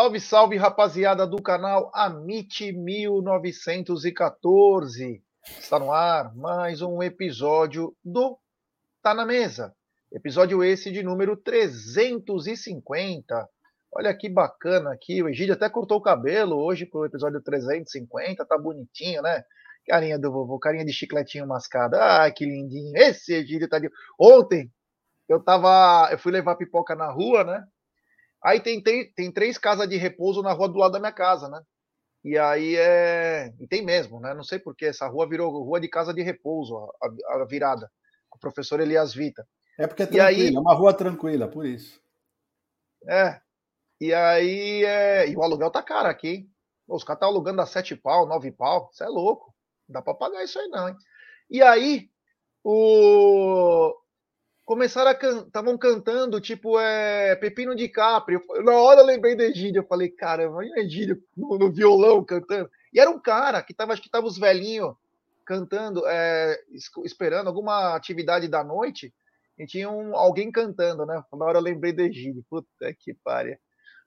Salve, salve, rapaziada do canal Amit 1914. Está no ar mais um episódio do Tá na Mesa. Episódio esse de número 350. Olha que bacana aqui. O Egídio até cortou o cabelo hoje pro episódio 350. Tá bonitinho, né? Carinha do vovô, carinha de chicletinho mascado. Ah, que lindinho. Esse Egídio tá de. Ontem eu tava. Eu fui levar pipoca na rua, né? Aí tem, tem, tem três casas de repouso na rua do lado da minha casa, né? E aí é. E tem mesmo, né? Não sei porquê, essa rua virou rua de casa de repouso, a, a virada. O professor Elias Vita. É porque é tranquila, aí... é uma rua tranquila, por isso. É. E aí. É... E o aluguel tá caro aqui, hein? Os caras estão tá alugando a sete pau, nove pau. Isso é louco. Não dá pra pagar isso aí, não, hein? E aí, o começaram a estavam can... cantando, tipo, é, Pepino de Capri. Na hora eu lembrei do Egídio, eu falei, caramba, e o Egídio no, no, violão cantando? E era um cara que tava, acho que tava os velhinhos cantando, é, esperando alguma atividade da noite, e tinha um, alguém cantando, né? Na hora eu lembrei do Egídio. Puta que pariu.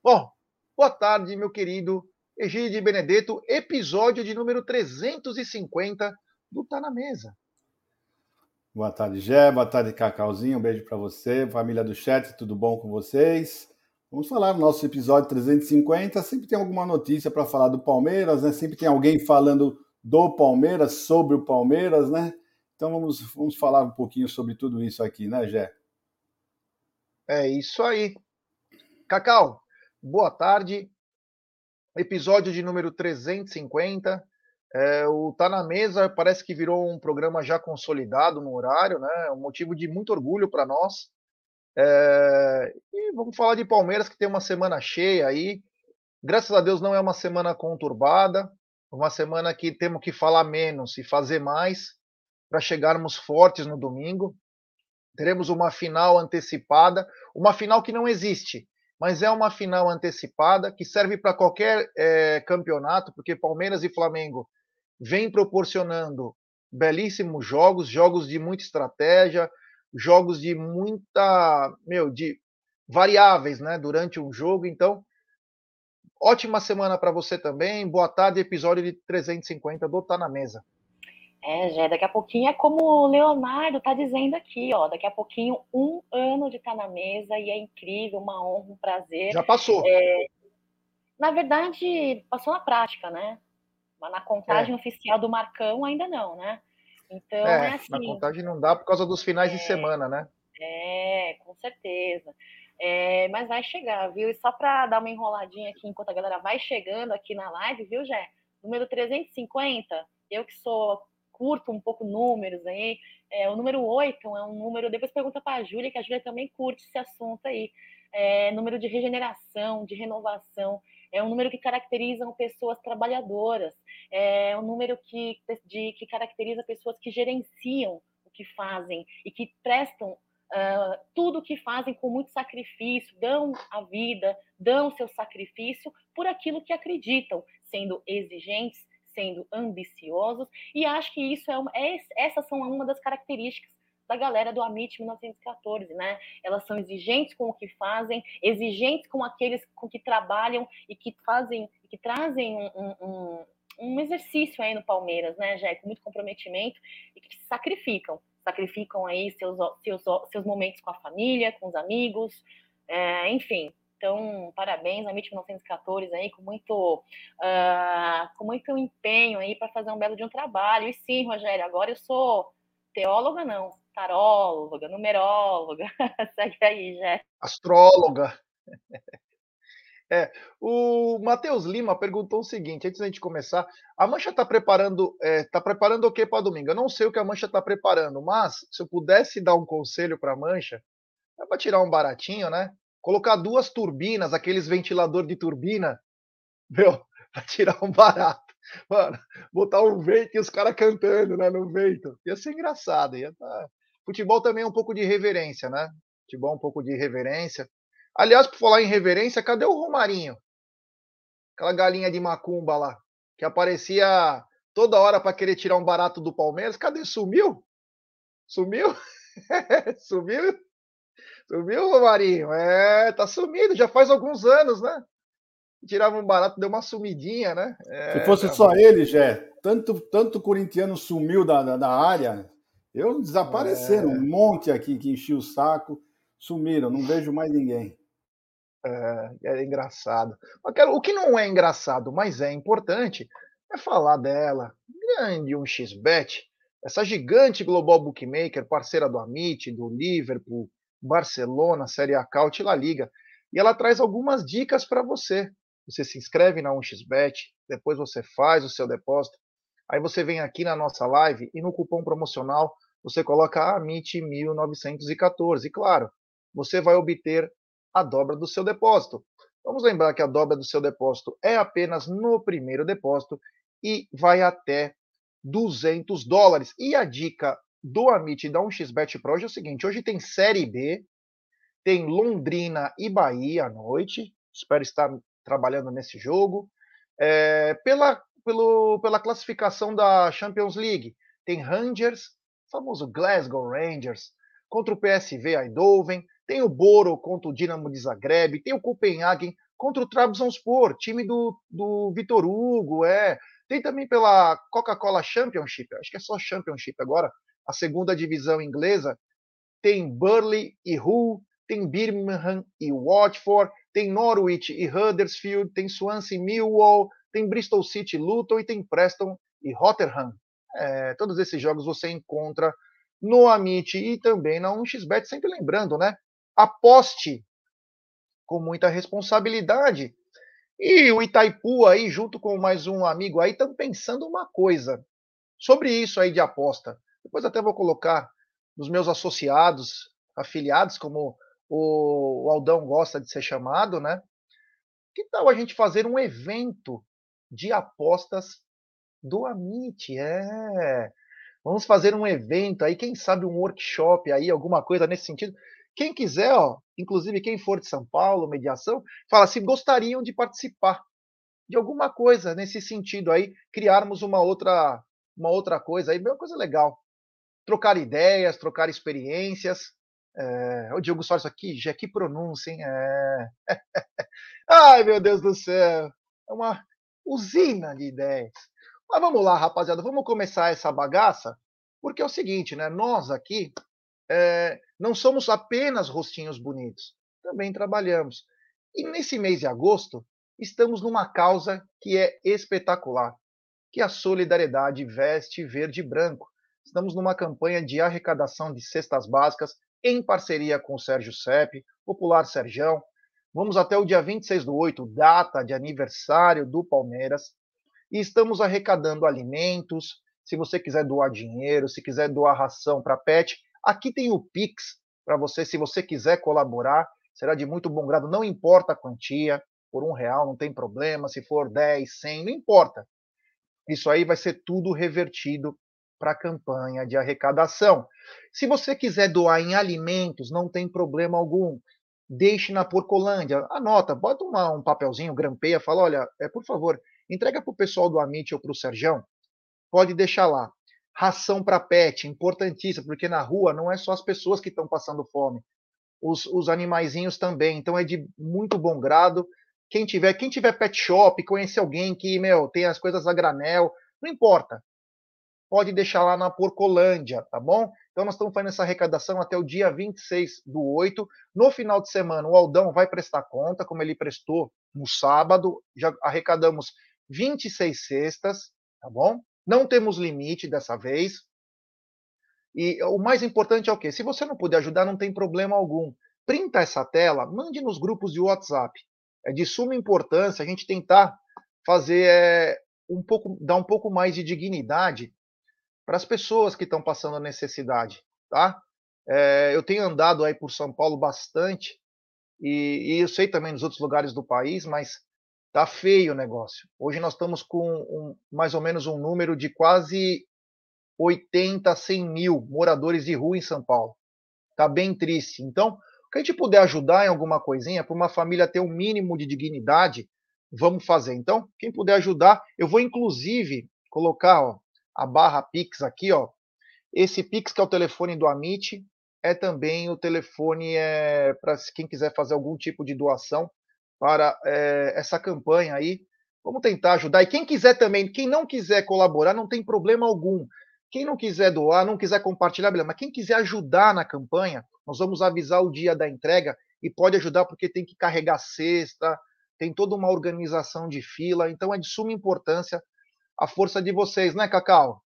Bom, boa tarde, meu querido Egídio Benedetto, episódio de número 350 do Tá na Mesa. Boa tarde, Gé. Boa tarde, Cacauzinho. Um beijo para você, família do chat, tudo bom com vocês? Vamos falar no nosso episódio 350. Sempre tem alguma notícia para falar do Palmeiras, né? Sempre tem alguém falando do Palmeiras, sobre o Palmeiras, né? Então vamos, vamos falar um pouquinho sobre tudo isso aqui, né, Gé? É isso aí. Cacau, boa tarde. Episódio de número 350. É, o Tá na Mesa parece que virou um programa já consolidado no horário, né? Um motivo de muito orgulho para nós. É, e vamos falar de Palmeiras, que tem uma semana cheia aí. Graças a Deus não é uma semana conturbada, uma semana que temos que falar menos e fazer mais para chegarmos fortes no domingo. Teremos uma final antecipada, uma final que não existe, mas é uma final antecipada que serve para qualquer é, campeonato, porque Palmeiras e Flamengo vem proporcionando belíssimos jogos, jogos de muita estratégia, jogos de muita, meu, de variáveis, né, durante um jogo. Então, ótima semana para você também. Boa tarde, episódio de 350 do Tá na Mesa. É, já daqui a pouquinho é como o Leonardo tá dizendo aqui, ó. Daqui a pouquinho, um ano de Tá na Mesa e é incrível, uma honra, um prazer. Já passou. É, na verdade, passou na prática, né? Mas na contagem é. oficial do Marcão ainda não, né? Então é, é assim. Na contagem não dá por causa dos finais de é. semana, né? É, com certeza. É, mas vai chegar, viu? E só para dar uma enroladinha aqui enquanto a galera vai chegando aqui na live, viu, Jé? Número 350, eu que sou curto um pouco números aí. É, o número 8 é um número. Depois pergunta para a Júlia, que a Júlia também curte esse assunto aí. É, número de regeneração, de renovação é um número que caracteriza pessoas trabalhadoras, é um número que, de, que caracteriza pessoas que gerenciam o que fazem e que prestam uh, tudo o que fazem com muito sacrifício, dão a vida, dão seu sacrifício por aquilo que acreditam, sendo exigentes, sendo ambiciosos, e acho que isso é, uma, é essas são uma das características da galera do Amit 1914, né? Elas são exigentes com o que fazem, exigentes com aqueles com que trabalham e que fazem, que trazem um, um, um exercício aí no Palmeiras, né, já com muito comprometimento e que se sacrificam, sacrificam aí seus, seus, seus momentos com a família, com os amigos, é, enfim. Então, parabéns a MIT 1914 aí, com muito, uh, com muito empenho aí para fazer um belo de um trabalho. E sim, Rogério, agora eu sou teóloga, não, taróloga, numeróloga, segue aí, já. Astróloga. É, o Matheus Lima perguntou o seguinte, antes da gente começar, a Mancha está preparando, é, tá preparando o que para domingo? Eu não sei o que a Mancha está preparando, mas se eu pudesse dar um conselho para a Mancha, é para tirar um baratinho, né? Colocar duas turbinas, aqueles ventilador de turbina, viu? Para tirar um barato. Mano, botar um vento e os caras cantando, né, no vento. Ia ser engraçado, ia tá... Futebol também é um pouco de reverência, né? Futebol é um pouco de reverência. Aliás, por falar em reverência, cadê o Romarinho? Aquela galinha de macumba lá, que aparecia toda hora para querer tirar um barato do Palmeiras. Cadê? Sumiu? Sumiu? Sumiu? Sumiu, Romarinho? É, tá sumido, já faz alguns anos, né? tirava um barato, deu uma sumidinha, né? É, Se fosse só ele, Jé, tanto, tanto corintiano sumiu da, da, da área, eu desapareceram, é... um monte aqui que enchia o saco, sumiram, não vejo mais ninguém. É, é engraçado. O que não é engraçado, mas é importante, é falar dela. Grande um xbet essa gigante global bookmaker, parceira do Amit, do Liverpool, Barcelona, Série A Caut e La Liga. E ela traz algumas dicas para você. Você se inscreve na 1xBet, depois você faz o seu depósito. Aí você vem aqui na nossa live e no cupom promocional você coloca AMIT1914. E claro, você vai obter a dobra do seu depósito. Vamos lembrar que a dobra do seu depósito é apenas no primeiro depósito e vai até 200 dólares. E a dica do Amit da 1xBet Pro é o seguinte: hoje tem Série B, tem Londrina e Bahia à noite. Espero estar trabalhando nesse jogo. É, pela, pelo, pela classificação da Champions League, tem Rangers, famoso Glasgow Rangers, contra o PSV Eindhoven, tem o Boro contra o Dinamo de Zagreb, tem o Copenhagen contra o Trabzonspor, time do, do Vitor Hugo, é. Tem também pela Coca-Cola Championship, acho que é só Championship agora, a segunda divisão inglesa. Tem Burley e Hull, tem Birmingham e Watford, tem Norwich e Huddersfield, tem Swansea e Millwall, tem Bristol City Luton e tem Preston e Rotherham. É, todos esses jogos você encontra no Amit e também na 1xBet, sempre lembrando, né? Aposte com muita responsabilidade. E o Itaipu aí, junto com mais um amigo aí, estão pensando uma coisa sobre isso aí de aposta. Depois até vou colocar nos meus associados, afiliados, como o, Aldão gosta de ser chamado, né? Que tal a gente fazer um evento de apostas do Amit? É. Vamos fazer um evento aí, quem sabe um workshop aí, alguma coisa nesse sentido. Quem quiser, ó, inclusive quem for de São Paulo, mediação, fala se gostariam de participar de alguma coisa nesse sentido aí, criarmos uma outra uma outra coisa aí, uma coisa legal. Trocar ideias, trocar experiências. É, o Diogo Soares aqui, já que pronúncia, hein? É... Ai, meu Deus do céu. É uma usina de ideias. Mas vamos lá, rapaziada, vamos começar essa bagaça, porque é o seguinte, né? Nós aqui é, não somos apenas rostinhos bonitos, também trabalhamos. E nesse mês de agosto, estamos numa causa que é espetacular, que é a solidariedade veste verde e branco. Estamos numa campanha de arrecadação de cestas básicas em parceria com o Sérgio Sepp, Popular Serjão. Vamos até o dia 26 do 8, data de aniversário do Palmeiras, e estamos arrecadando alimentos. Se você quiser doar dinheiro, se quiser doar ração para pet, aqui tem o Pix para você, se você quiser colaborar, será de muito bom grado, não importa a quantia, por um real não tem problema, se for 10, 100, não importa. Isso aí vai ser tudo revertido para a campanha de arrecadação. Se você quiser doar em alimentos, não tem problema algum. Deixe na Porcolândia. Anota, bota uma, um papelzinho, grampeia, fala: olha, é, por favor, entrega para o pessoal do Amit ou para o Serjão. Pode deixar lá. Ração para pet, importantíssima, porque na rua não é só as pessoas que estão passando fome, os, os animaizinhos também. Então é de muito bom grado. Quem tiver, quem tiver pet shop, conhecer alguém que, meu, tem as coisas a granel, não importa pode deixar lá na Porcolândia, tá bom? Então nós estamos fazendo essa arrecadação até o dia 26 do 8. No final de semana, o Aldão vai prestar conta, como ele prestou no sábado. Já arrecadamos 26 cestas, tá bom? Não temos limite dessa vez. E o mais importante é o quê? Se você não puder ajudar, não tem problema algum. Printa essa tela, mande nos grupos de WhatsApp. É de suma importância a gente tentar fazer é, um pouco, dar um pouco mais de dignidade para as pessoas que estão passando a necessidade, tá? É, eu tenho andado aí por São Paulo bastante e, e, eu sei também nos outros lugares do país, mas tá feio o negócio. Hoje nós estamos com um, mais ou menos um número de quase 80, 100 mil moradores de rua em São Paulo. Tá bem triste. Então, que a gente puder ajudar em alguma coisinha para uma família ter um mínimo de dignidade, vamos fazer. Então, quem puder ajudar, eu vou inclusive colocar, ó, a barra Pix aqui, ó. Esse Pix que é o telefone do Amit, é também o telefone é, para quem quiser fazer algum tipo de doação para é, essa campanha aí. Vamos tentar ajudar. E quem quiser também, quem não quiser colaborar, não tem problema algum. Quem não quiser doar, não quiser compartilhar, beleza. Mas quem quiser ajudar na campanha, nós vamos avisar o dia da entrega e pode ajudar porque tem que carregar cesta, tem toda uma organização de fila. Então é de suma importância a força de vocês, né, Cacau?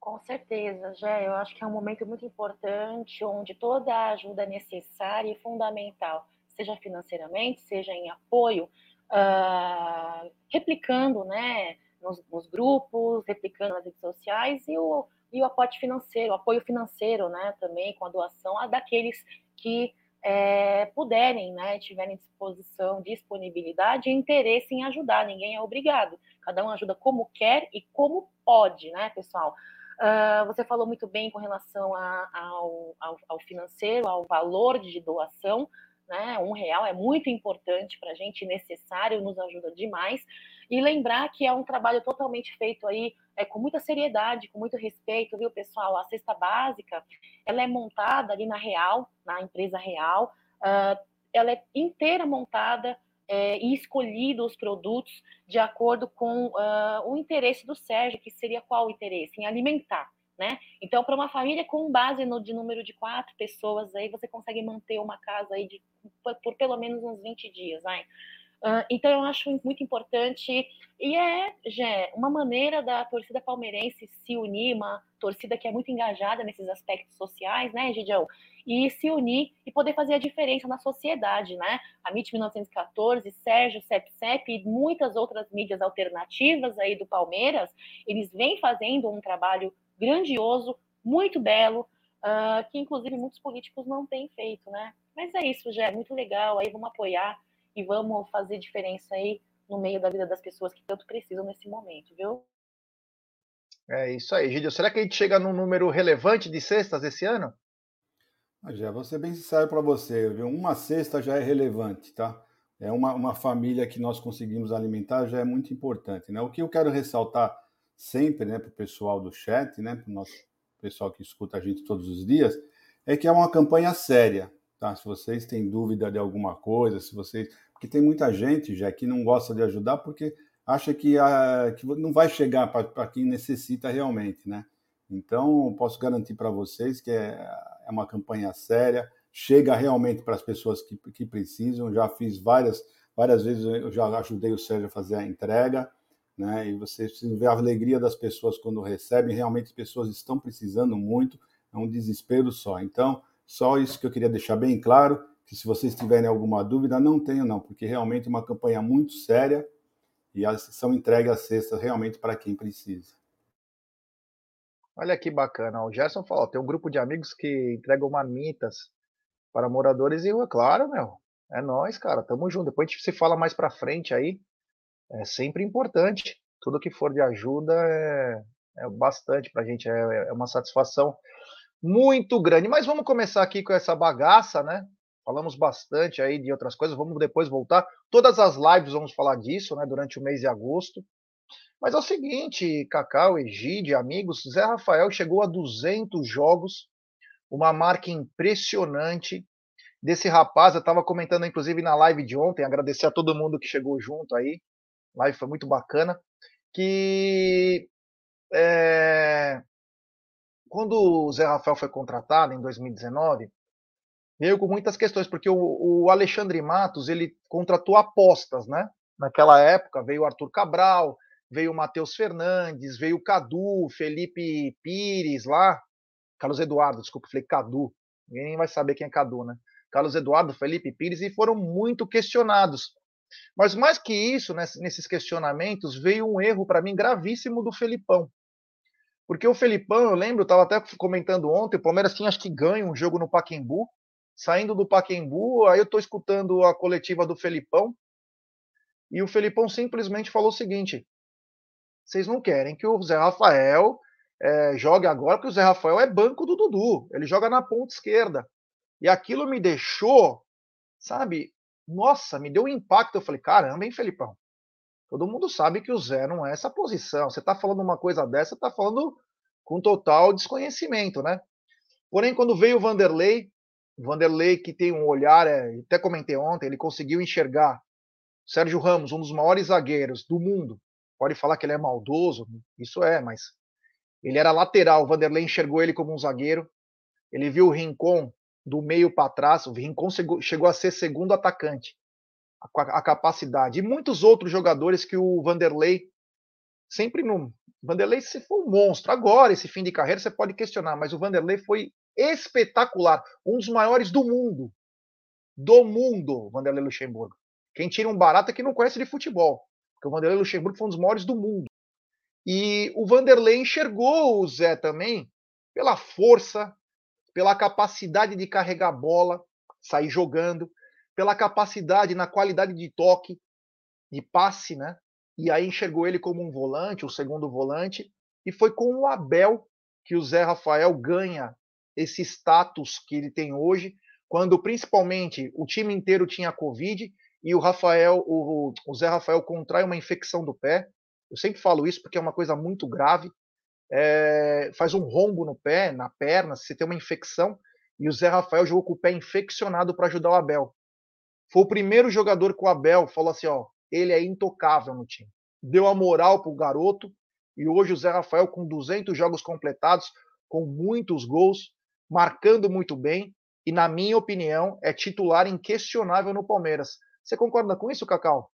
Com certeza, Jé. Eu acho que é um momento muito importante onde toda a ajuda necessária e fundamental, seja financeiramente, seja em apoio, uh, replicando, né, nos, nos, grupos, replicando nas redes sociais e o, e o aporte financeiro, o apoio financeiro, né, também com a doação a daqueles que é, puderem, né, tiverem disposição, disponibilidade e interesse em ajudar. Ninguém é obrigado. Cada um ajuda como quer e como pode, né, pessoal? Uh, você falou muito bem com relação a, ao, ao, ao, financeiro, ao valor de doação, né? Um real é muito importante para a gente, necessário, nos ajuda demais. E lembrar que é um trabalho totalmente feito aí é, com muita seriedade, com muito respeito, viu, pessoal? A cesta básica, ela é montada ali na Real, na empresa Real, uh, ela é inteira montada é, e escolhido os produtos de acordo com uh, o interesse do Sérgio, que seria qual o interesse? Em alimentar. Né? Então, para uma família com base no de número de quatro pessoas, aí você consegue manter uma casa aí de, por, por pelo menos uns 20 dias. Vai? Uh, então, eu acho muito importante, e é, Gé, uma maneira da torcida palmeirense se unir, uma torcida que é muito engajada nesses aspectos sociais, né, Gidião? E se unir e poder fazer a diferença na sociedade, né? A MIT 1914, Sérgio, CEP-CEP e muitas outras mídias alternativas aí do Palmeiras, eles vêm fazendo um trabalho grandioso, muito belo, uh, que inclusive muitos políticos não têm feito, né? Mas é isso, Gé, muito legal, aí vamos apoiar e vamos fazer diferença aí no meio da vida das pessoas que tanto precisam nesse momento, viu? É isso aí, Gidio. Será que a gente chega num número relevante de cestas esse ano? Ah, já vou ser bem sincero para você, viu? Uma cesta já é relevante, tá? É uma, uma família que nós conseguimos alimentar já é muito importante, né? O que eu quero ressaltar sempre, né, para o pessoal do chat, né, para o nosso pessoal que escuta a gente todos os dias, é que é uma campanha séria, Tá? Se vocês têm dúvida de alguma coisa, se vocês. Porque tem muita gente já que não gosta de ajudar porque acha que, a, que não vai chegar para quem necessita realmente, né? Então, posso garantir para vocês que é, é uma campanha séria, chega realmente para as pessoas que, que precisam. Já fiz várias, várias vezes, eu já ajudei o Sérgio a fazer a entrega, né? E vocês precisam a alegria das pessoas quando recebem. Realmente, as pessoas estão precisando muito, é um desespero só. Então, só isso que eu queria deixar bem claro, que se vocês tiverem alguma dúvida, não tenham não, porque realmente é uma campanha muito séria e são entregues às cestas realmente para quem precisa. Olha que bacana. O Gerson falou, tem um grupo de amigos que entregam marmitas para moradores e, claro, meu, é nós, cara, tamo junto. Depois a gente se fala mais para frente aí. É sempre importante. Tudo que for de ajuda é, é bastante para a gente, é, é uma satisfação muito grande. Mas vamos começar aqui com essa bagaça, né? Falamos bastante aí de outras coisas, vamos depois voltar. Todas as lives vamos falar disso, né, durante o mês de agosto. Mas é o seguinte, Cacau, Egide, amigos, Zé Rafael chegou a 200 jogos, uma marca impressionante desse rapaz. Eu estava comentando, inclusive, na live de ontem, agradecer a todo mundo que chegou junto aí. A live foi muito bacana. Que é, quando o Zé Rafael foi contratado em 2019, veio com muitas questões, porque o, o Alexandre Matos ele contratou apostas, né? Naquela época veio o Arthur Cabral, veio o Matheus Fernandes, veio o Cadu, Felipe Pires lá, Carlos Eduardo, desculpa, falei Cadu, ninguém vai saber quem é Cadu, né? Carlos Eduardo, Felipe Pires, e foram muito questionados. Mas mais que isso, nesses questionamentos, veio um erro para mim gravíssimo do Felipão. Porque o Felipão, eu lembro, estava até comentando ontem, o Palmeiras tinha acho que ganho um jogo no Paquembu. Saindo do Paquembu, aí eu estou escutando a coletiva do Felipão. E o Felipão simplesmente falou o seguinte: vocês não querem que o Zé Rafael é, jogue agora, porque o Zé Rafael é banco do Dudu. Ele joga na ponta esquerda. E aquilo me deixou, sabe? Nossa, me deu um impacto. Eu falei, caramba, hein, Felipão? Todo mundo sabe que o Zé não é essa posição. Você está falando uma coisa dessa, está falando com total desconhecimento, né? Porém, quando veio o Vanderlei, O Vanderlei, que tem um olhar, é, até comentei ontem, ele conseguiu enxergar Sérgio Ramos, um dos maiores zagueiros do mundo. Pode falar que ele é maldoso, isso é, mas ele era lateral. O Vanderlei enxergou ele como um zagueiro. Ele viu o Rincon do meio para trás. O Rincon chegou a ser segundo atacante. A, a, capacidade. E muitos outros jogadores que o Vanderlei sempre no. Vanderlei se foi um monstro. Agora, esse fim de carreira, você pode questionar, mas o Vanderlei foi espetacular. Um dos maiores do mundo. Do mundo, Vanderlei Luxemburgo. Quem tira um barato é que não conhece de futebol. Porque o Vanderlei Luxemburgo foi um dos maiores do mundo. E o Vanderlei enxergou o Zé também pela força, pela capacidade de carregar a bola, sair jogando, pela capacidade na qualidade de toque, de passe, né? E aí enxergou ele como um volante, o um segundo volante, e foi com o Abel que o Zé Rafael ganha esse status que ele tem hoje, quando principalmente o time inteiro tinha Covid e o Rafael, o, o Zé Rafael contrai uma infecção do pé. Eu sempre falo isso porque é uma coisa muito grave. É, faz um rombo no pé, na perna, se tem uma infecção, e o Zé Rafael jogou com o pé infeccionado para ajudar o Abel. Foi o primeiro jogador que o Abel falou assim: ó, ele é intocável no time. Deu a moral para o garoto, e hoje o Zé Rafael, com 200 jogos completados, com muitos gols, marcando muito bem, e na minha opinião, é titular inquestionável no Palmeiras. Você concorda com isso, Cacau?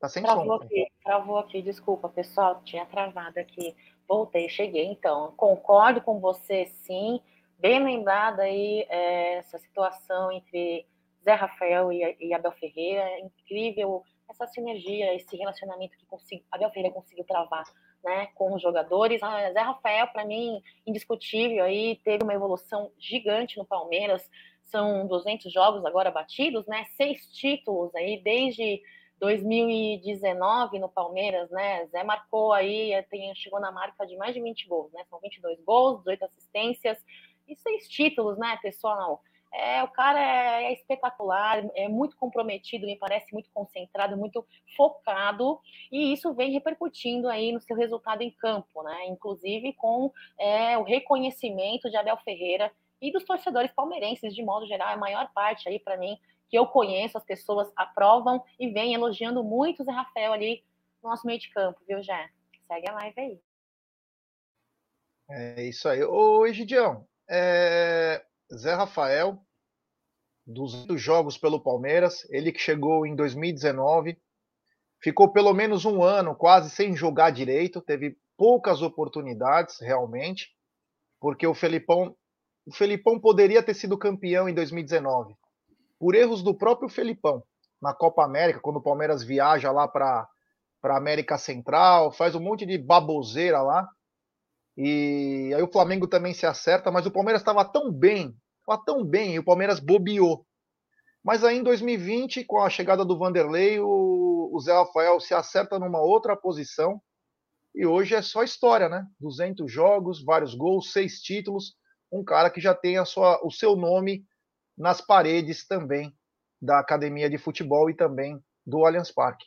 Tá sem travou som. Aqui, travou aqui, desculpa, pessoal, tinha travado aqui. Voltei, cheguei então. Concordo com você, sim. Bem lembrada aí é, essa situação entre Zé Rafael e, e Abel Ferreira. É incrível essa sinergia, esse relacionamento que consegui, Abel Ferreira conseguiu travar né, com os jogadores. Ah, Zé Rafael, para mim, indiscutível aí, teve uma evolução gigante no Palmeiras. São 200 jogos agora batidos, né? Seis títulos aí desde 2019 no Palmeiras, né? Zé marcou aí, tem, chegou na marca de mais de 20 gols, né? São 22 gols, 18 assistências e seis títulos, né, pessoal? É, o cara é, é, espetacular, é muito comprometido, me parece muito concentrado, muito focado, e isso vem repercutindo aí no seu resultado em campo, né? Inclusive com é, o reconhecimento de Abel Ferreira e dos torcedores palmeirenses, de modo geral, a maior parte aí para mim que eu conheço, as pessoas aprovam e vêm elogiando muito o Zé Rafael ali no nosso meio de campo, viu, Jé? Segue a live aí. É isso aí. Ô, Egidião, é... Zé Rafael, 200 jogos pelo Palmeiras, ele que chegou em 2019, ficou pelo menos um ano quase sem jogar direito, teve poucas oportunidades realmente, porque o Felipão, o Felipão poderia ter sido campeão em 2019, por erros do próprio Felipão na Copa América, quando o Palmeiras viaja lá para para América Central, faz um monte de baboseira lá. E aí o Flamengo também se acerta, mas o Palmeiras estava tão bem, estava tão bem, e o Palmeiras bobeou. Mas aí em 2020, com a chegada do Vanderlei, o, o Zé Rafael se acerta numa outra posição. E hoje é só história, né? 200 jogos, vários gols, seis títulos. Um cara que já tem a sua, o seu nome nas paredes também da academia de futebol e também do Allianz Parque.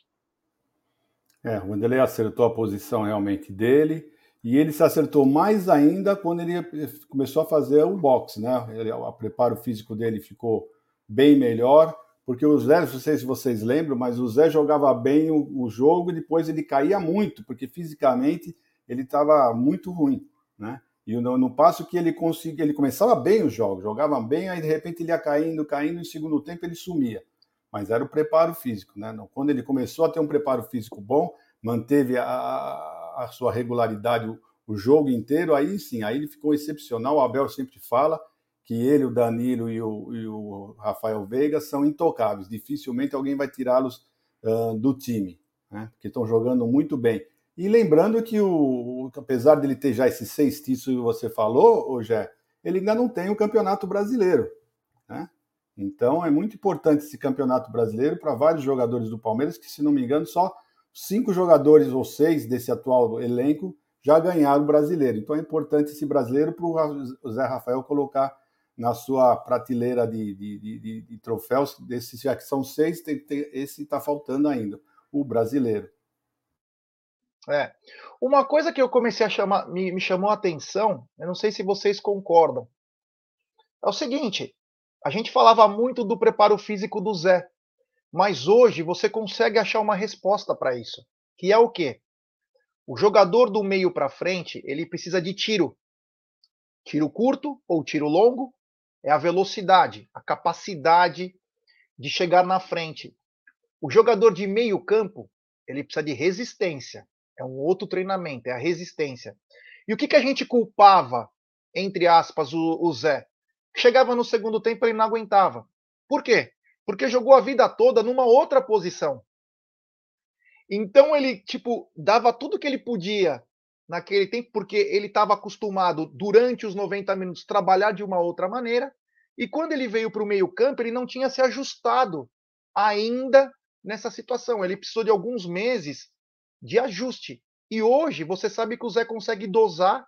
É, o Vanderlei acertou a posição realmente dele e ele se acertou mais ainda quando ele começou a fazer o boxe, né? Ele, o preparo físico dele ficou bem melhor, porque o Zé, não sei se vocês lembram, mas o Zé jogava bem o, o jogo e depois ele caía muito, porque fisicamente ele estava muito ruim, né? E no, no passo que ele conseguia, ele começava bem os jogos, jogava bem, aí de repente ele ia caindo, caindo, e segundo tempo ele sumia. Mas era o preparo físico, né? Quando ele começou a ter um preparo físico bom, manteve a, a sua regularidade o, o, jogo inteiro, aí sim, aí ele ficou excepcional. O Abel sempre fala que ele, o Danilo e o, e o Rafael Veiga são intocáveis. Dificilmente alguém vai tirá-los uh, do time, né? Porque estão jogando muito bem. E lembrando que, o, apesar dele ter já esses seis títulos que você falou, hoje ele ainda não tem o Campeonato Brasileiro. Né? Então é muito importante esse Campeonato Brasileiro para vários jogadores do Palmeiras, que, se não me engano, só cinco jogadores ou seis desse atual elenco já ganharam o brasileiro. Então é importante esse brasileiro para o Zé Rafael colocar na sua prateleira de, de, de, de troféus. Desses já que são seis, tem, tem, esse está faltando ainda, o brasileiro. É. Uma coisa que eu comecei a chamar, me, me chamou a atenção, eu não sei se vocês concordam, é o seguinte: a gente falava muito do preparo físico do Zé, mas hoje você consegue achar uma resposta para isso, que é o quê? O jogador do meio para frente, ele precisa de tiro. Tiro curto ou tiro longo é a velocidade, a capacidade de chegar na frente. O jogador de meio campo, ele precisa de resistência. É um outro treinamento, é a resistência. E o que, que a gente culpava, entre aspas, o, o Zé? Chegava no segundo tempo, ele não aguentava. Por quê? Porque jogou a vida toda numa outra posição. Então ele, tipo, dava tudo que ele podia naquele tempo, porque ele estava acostumado, durante os 90 minutos, trabalhar de uma outra maneira. E quando ele veio para o meio-campo, ele não tinha se ajustado ainda nessa situação. Ele precisou de alguns meses de ajuste. E hoje você sabe que o Zé consegue dosar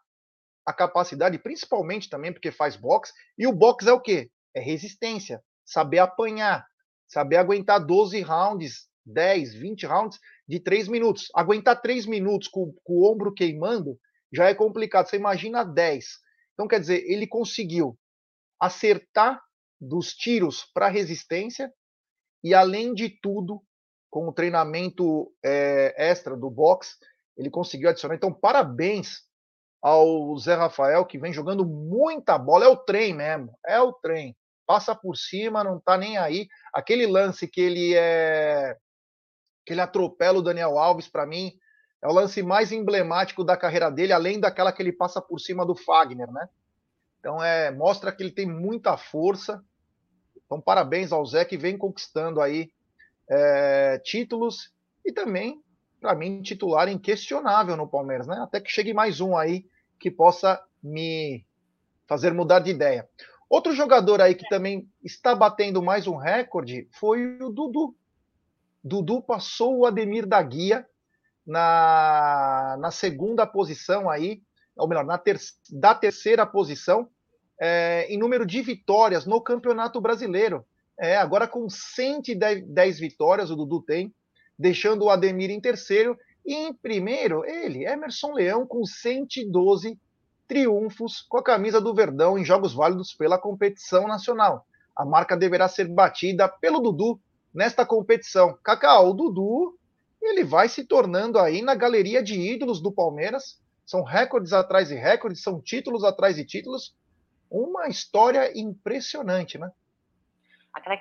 a capacidade, principalmente também porque faz boxe. E o boxe é o quê? É resistência, saber apanhar, saber aguentar 12 rounds, 10, 20 rounds de 3 minutos. Aguentar 3 minutos com, com o ombro queimando já é complicado. Você imagina 10. Então, quer dizer, ele conseguiu acertar dos tiros para resistência e, além de tudo, com o treinamento é, extra do box, ele conseguiu adicionar. Então, parabéns ao Zé Rafael, que vem jogando muita bola. É o trem mesmo, é o trem. Passa por cima, não tá nem aí. Aquele lance que ele é. que ele atropela o Daniel Alves, para mim, é o lance mais emblemático da carreira dele, além daquela que ele passa por cima do Fagner, né? Então, é, mostra que ele tem muita força. Então, parabéns ao Zé que vem conquistando aí é, títulos e também, para mim, titular inquestionável no Palmeiras, né? Até que chegue mais um aí que possa me fazer mudar de ideia. Outro jogador aí que também está batendo mais um recorde foi o Dudu. Dudu passou o Ademir da Guia na, na segunda posição aí, ou melhor, na ter, da terceira posição é, em número de vitórias no Campeonato Brasileiro. É, agora com 110 vitórias o Dudu tem, deixando o Ademir em terceiro. E em primeiro, ele, Emerson Leão, com 112 triunfos com a camisa do Verdão em jogos válidos pela competição nacional. A marca deverá ser batida pelo Dudu nesta competição. Cacau, o Dudu, ele vai se tornando aí na galeria de ídolos do Palmeiras. São recordes atrás de recordes, são títulos atrás de títulos. Uma história impressionante, né?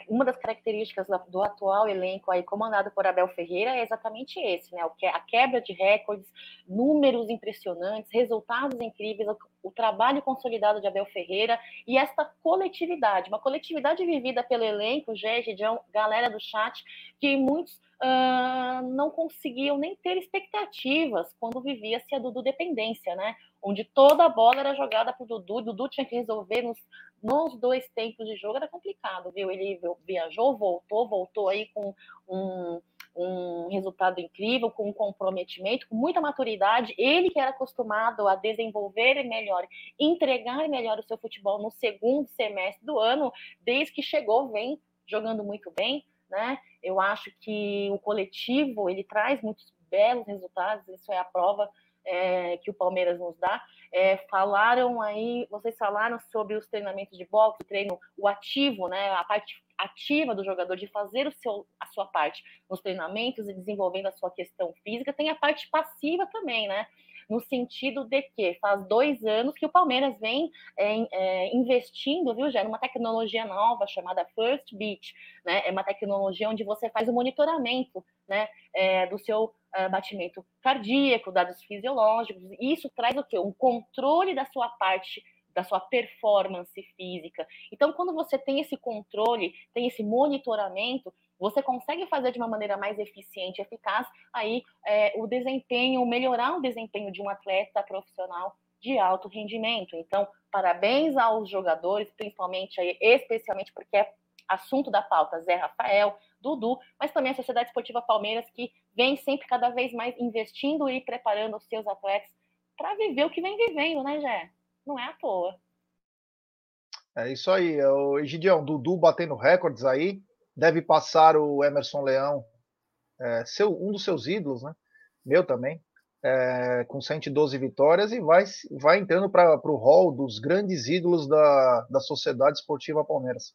Uma das características do atual elenco aí comandado por Abel Ferreira é exatamente esse, né? A quebra de recordes, números impressionantes, resultados incríveis, o trabalho consolidado de Abel Ferreira e esta coletividade, uma coletividade vivida pelo elenco, Gege, galera do chat, que muitos uh, não conseguiam nem ter expectativas quando vivia-se a Dudu dependência, né? Onde toda a bola era jogada para o Dudu, Dudu tinha que resolver nos, nos dois tempos de jogo, era complicado, viu? Ele viajou, voltou, voltou aí com um um resultado incrível, com um comprometimento, com muita maturidade. Ele que era acostumado a desenvolver melhor, entregar melhor o seu futebol no segundo semestre do ano, desde que chegou, vem jogando muito bem, né? Eu acho que o coletivo ele traz muitos belos resultados, isso é a prova é, que o Palmeiras nos dá. É, falaram aí, vocês falaram sobre os treinamentos de boxe, o treino, o ativo, né? A parte ativa do jogador de fazer o seu, a sua parte nos treinamentos e desenvolvendo a sua questão física, tem a parte passiva também, né? No sentido de que faz dois anos que o Palmeiras vem é, é, investindo, viu, já numa tecnologia nova chamada First Beat, né? É uma tecnologia onde você faz o monitoramento, né, é, do seu uh, batimento cardíaco, dados fisiológicos. Isso traz o quê? Um controle da sua parte da sua performance física. Então, quando você tem esse controle, tem esse monitoramento, você consegue fazer de uma maneira mais eficiente, eficaz, aí é, o desempenho, melhorar o desempenho de um atleta profissional de alto rendimento. Então, parabéns aos jogadores, principalmente aí, especialmente porque é assunto da pauta Zé Rafael, Dudu, mas também a Sociedade Esportiva Palmeiras, que vem sempre cada vez mais investindo e preparando os seus atletas para viver o que vem vivendo, né, Jé? Não é à toa. É isso aí. O Egidião, Dudu batendo recordes aí. Deve passar o Emerson Leão, é, seu, um dos seus ídolos, né? Meu também. é, com 112 vitórias e vai, vai entrando para o hall dos grandes ídolos da, da Sociedade Esportiva Palmeiras.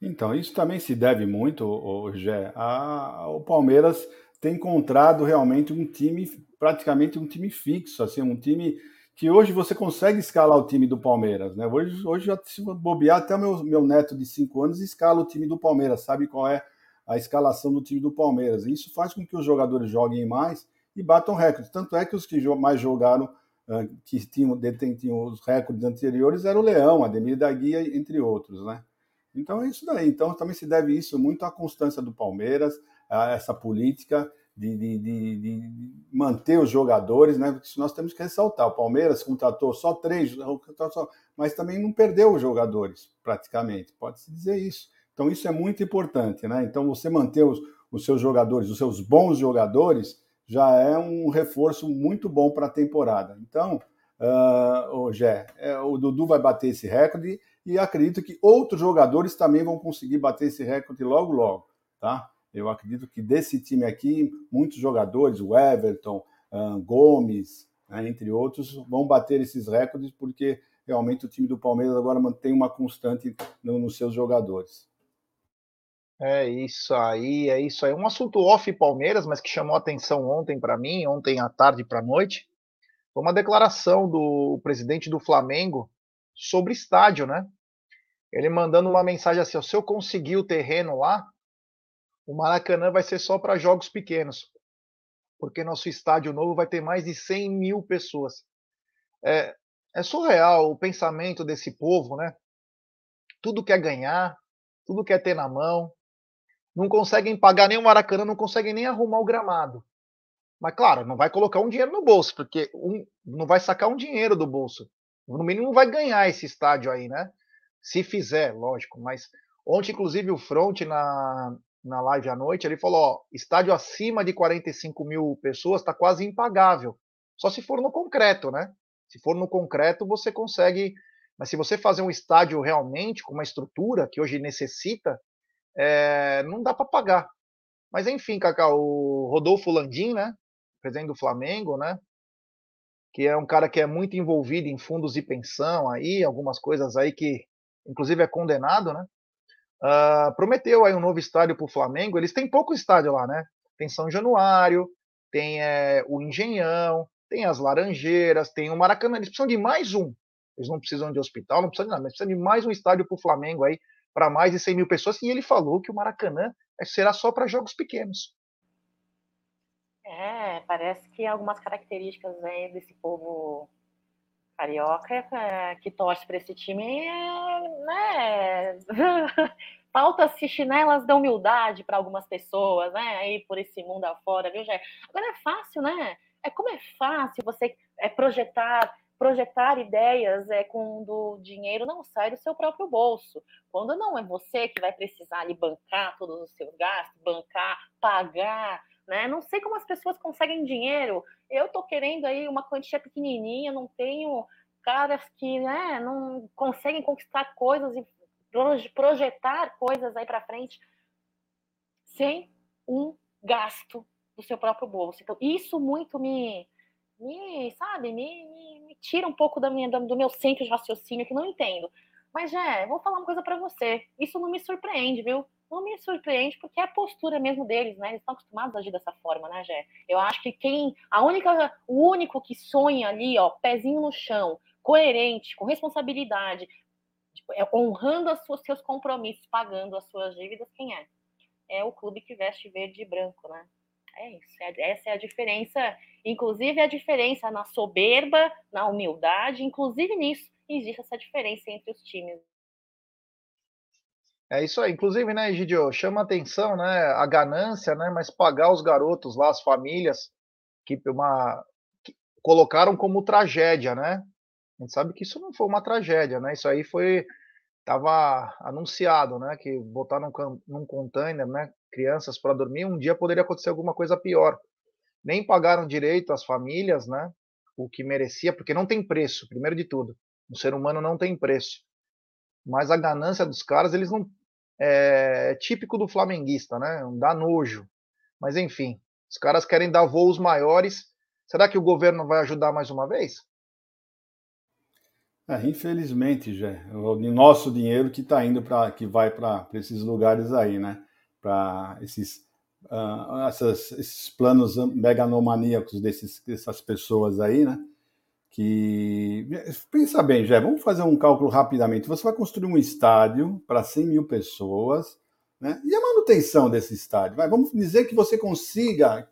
Então, isso também se deve muito, Gé, ao Palmeiras ter encontrado realmente um time, praticamente um time fixo, assim, um time que hoje você consegue escalar o time do Palmeiras, né? Hoje, hoje se bobear, até o meu, meu neto de 5 anos escala o time do Palmeiras, sabe qual é a escalação do time do Palmeiras. E isso faz com que os jogadores joguem mais e batam recordes. Tanto é que os que mais jogaram, ah, que tinham, detinham os recordes anteriores, era o Leão, Ademir da Guia, entre outros, né? Então é isso daí. Então também se deve isso muito à constância do Palmeiras, a essa política de, de, de, de, manter os jogadores, né? Porque nós temos que ressaltar. O Palmeiras contratou só três, mas também não perdeu os jogadores, praticamente. Pode-se dizer isso. Então, isso é muito importante, né? Então, você manter os, os seus jogadores, os seus bons jogadores, já é um reforço muito bom para a temporada. Então, uh, o Gé, o Dudu vai bater esse recorde e acredito que outros jogadores também vão conseguir bater esse recorde logo, logo, tá? Eu acredito que desse time aqui, muitos jogadores, o Everton, uh, Gomes, né, entre outros, vão bater esses recordes, porque realmente o time do Palmeiras agora mantém uma constante no, nos seus jogadores. É isso aí, é isso aí. Um assunto off Palmeiras, mas que chamou atenção ontem para mim, ontem à tarde para a noite, foi uma declaração do presidente do Flamengo sobre estádio, né? Ele mandando uma mensagem assim: se eu conseguir o terreno lá, o Maracanã vai ser só para jogos pequenos, porque nosso estádio novo vai ter mais de 100 mil pessoas. É, é surreal o pensamento desse povo, né? Tudo quer ganhar, tudo quer ter na mão, não conseguem pagar nem o Maracanã, não conseguem nem arrumar o gramado. Mas claro, não vai colocar um dinheiro no bolso, porque um, não vai sacar um dinheiro do bolso. No mínimo vai ganhar esse estádio aí, né? Se fizer, lógico. Mas ontem, inclusive, o Front na, na live à noite, ele falou: ó, estádio acima de 45 mil pessoas está quase impagável. Só se for no concreto, né? Se for no concreto, você consegue. Mas se você fazer um estádio realmente com uma estrutura que hoje necessita, é, não dá para pagar. Mas enfim, Cacau, o Rodolfo Landim, né? Presidente do Flamengo, né? Que é um cara que é muito envolvido em fundos de pensão aí, algumas coisas aí que, inclusive, é condenado, né? Uh, prometeu aí um novo estádio para o Flamengo. Eles têm pouco estádio lá, né? Tem São Januário, tem é, o Engenhão, tem as Laranjeiras, tem o Maracanã. Eles precisam de mais um. Eles não precisam de hospital, não precisam de nada, mas precisam de mais um estádio para o Flamengo aí, para mais de 100 mil pessoas. E ele falou que o Maracanã será só para jogos pequenos. É, parece que algumas características aí desse povo carioca é, que torce para esse time, né? Falta-se chinelas da humildade para algumas pessoas, né? Aí por esse mundo afora, viu, Jé? Agora é fácil, né? É como é fácil você é, projetar projetar ideias é quando o dinheiro não sai do seu próprio bolso. Quando não é você que vai precisar ali bancar todos os seus gastos, bancar, pagar, né? Não sei como as pessoas conseguem dinheiro eu tô querendo aí uma quantia pequenininha, não tenho caras que né, não conseguem conquistar coisas e projetar coisas aí para frente sem um gasto do seu próprio bolso. Então, isso muito me, me sabe, me, me, me tira um pouco da minha, do meu centro de raciocínio, que não entendo. Mas, já, vou falar uma coisa para você. Isso não me surpreende, viu? não me surpreende porque é a postura mesmo deles, né? Eles estão acostumados a agir dessa forma, né, Gé? Eu acho que quem, a única, o único que sonha ali, ó, pezinho no chão, coerente, com responsabilidade, tipo, é, honrando os seus compromissos, pagando as suas dívidas, quem é? É o clube que veste verde e branco, né? É isso, é, essa é a diferença, inclusive a diferença na soberba, na humildade, inclusive nisso existe essa diferença entre os times. É isso aí. Inclusive, né, Egidio, chama atenção, né, a ganância, né, mas pagar os garotos lá, as famílias, que, uma, que colocaram como tragédia, né? A gente sabe que isso não foi uma tragédia, né? Isso aí foi estava anunciado, né, que botar num, num container, né, crianças para dormir, um dia poderia acontecer alguma coisa pior. Nem pagaram direito às famílias, né, o que merecia, porque não tem preço, primeiro de tudo. O ser humano não tem preço mas a ganância dos caras, eles não. É, é típico do flamenguista, né? Dá nojo. Mas enfim, os caras querem dar voos maiores Será que o governo vai ajudar mais uma vez? É, infelizmente, já o nosso dinheiro que está indo para que vai para esses lugares aí, né? Para esses, uh, esses planos meganomaníacos desses, dessas pessoas aí, né? Que pensa bem, já vamos fazer um cálculo rapidamente. Você vai construir um estádio para 100 mil pessoas, né? E a manutenção desse estádio? Vamos dizer que você consiga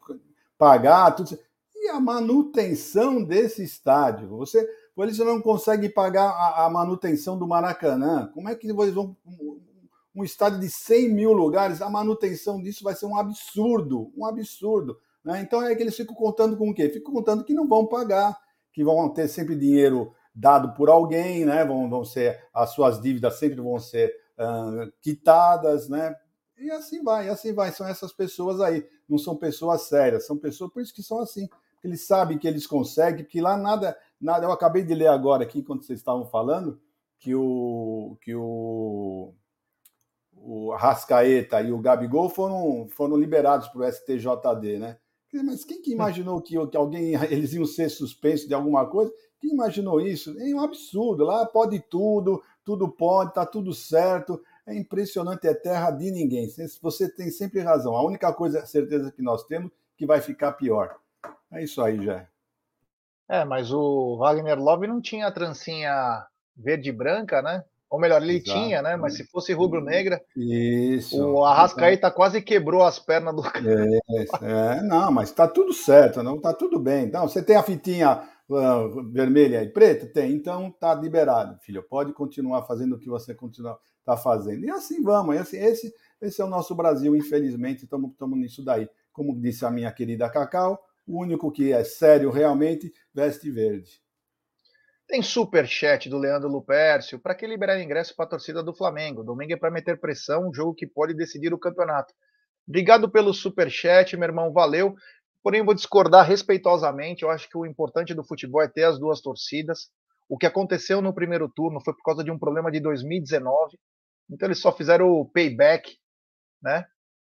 pagar tudo. E a manutenção desse estádio? Você eles não conseguem pagar a, a, manutenção do Maracanã. Como é que eles vão. Um, um estádio de 100 mil lugares, a manutenção disso vai ser um absurdo, um absurdo. Né? Então é que eles ficam contando com o quê? Ficam contando que não vão pagar, que vão ter sempre dinheiro dado por alguém, né? vão, vão ser, as suas dívidas sempre vão ser uh, quitadas, né? E assim vai, e assim vai. São essas pessoas aí, não são pessoas sérias, são pessoas, por isso que são assim. Eles sabem que eles conseguem, que lá nada, nada. Eu acabei de ler agora aqui, quando vocês estavam falando, que o, que o, o Rascaeta e o Gabigol foram, foram liberados para o STJD, né? Mas quem que imaginou que, que alguém eles iam ser suspensos de alguma coisa? Quem imaginou isso? É um absurdo. Lá pode tudo, tudo pode, tá tudo certo. É impressionante, é terra de ninguém. Você tem sempre razão. A única coisa, certeza que nós temos, que vai ficar pior. É isso aí, já. É, mas o Wagner Love não tinha a trancinha verde e branca, né? Ou melhor, ele Exato. tinha, né? Mas se fosse rubro-negra, o Arrascaeta quase quebrou as pernas do cara. É, é, não, mas tá tudo certo, não tá tudo bem. Então, você tem a fitinha uh, vermelha e preta? Tem, então tá liberado, filho. Pode continuar fazendo o que você continua tá fazendo. E assim vamos, e assim, esse, esse é o nosso Brasil, infelizmente, estamos nisso daí. Como disse a minha querida Cacau, o único que é sério realmente veste verde. Tem super chat do Leandro Lupercio. Para que liberar ingresso para a torcida do Flamengo? Domingo é para meter pressão, um jogo que pode decidir o campeonato. Obrigado pelo super chat, meu irmão, valeu. Porém, vou discordar respeitosamente. Eu acho que o importante do futebol é ter as duas torcidas. O que aconteceu no primeiro turno foi por causa de um problema de 2019. Então eles só fizeram o payback, né?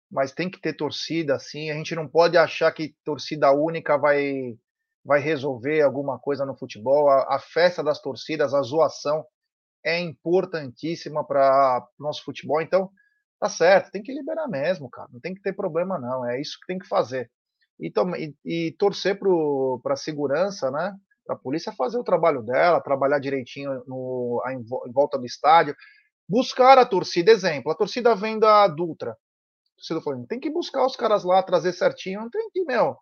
mas tem que ter torcida, assim. A gente não pode achar que torcida única vai, vai resolver alguma coisa no futebol. A, a festa das torcidas, a zoação é importantíssima para o nosso futebol. Então, tá certo, tem que liberar mesmo, cara. Não tem que ter problema, não. É isso que tem que fazer. E, e, e torcer para a segurança, né? Para a polícia fazer o trabalho dela, trabalhar direitinho no, em volta do estádio. Buscar a torcida, exemplo, a torcida vem da Dutra torcida falando, tem que buscar os caras lá, trazer certinho, não tem que, meu,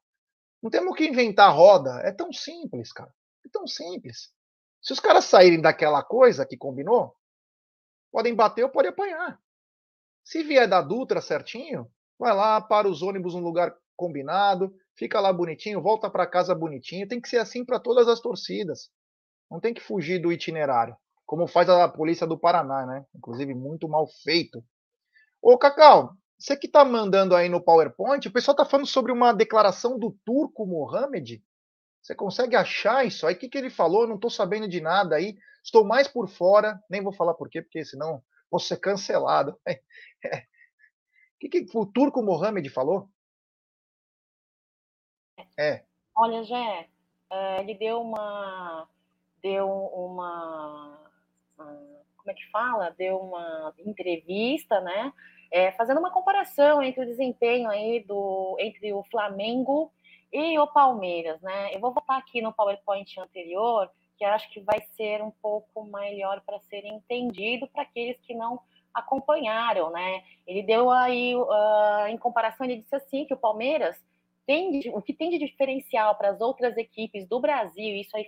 não temos que inventar roda, é tão simples, cara, é tão simples. Se os caras saírem daquela coisa que combinou, podem bater ou podem apanhar. Se vier da Dutra certinho, vai lá, para os ônibus no lugar combinado, fica lá bonitinho, volta para casa bonitinho. Tem que ser assim para todas as torcidas. Não tem que fugir do itinerário, como faz a polícia do Paraná, né? Inclusive muito mal feito. Ô, Cacau, você que está mandando aí no PowerPoint, o pessoal está falando sobre uma declaração do turco Mohamed. Você consegue achar isso aí? O que, que ele falou? Não estou sabendo de nada aí. Estou mais por fora. Nem vou falar por quê, porque senão vou ser cancelado. O que, que o turco Mohamed falou? É. Olha, Jé, é, ele deu uma. Deu uma. Como é que fala? Deu uma entrevista, né? É, fazendo uma comparação entre o desempenho aí do, entre o Flamengo e o Palmeiras, né? Eu vou voltar aqui no PowerPoint anterior, que acho que vai ser um pouco melhor para ser entendido para aqueles que não acompanharam, né? Ele deu aí, uh, em comparação, ele disse assim que o Palmeiras tem o que tem de diferencial para as outras equipes do Brasil, isso aí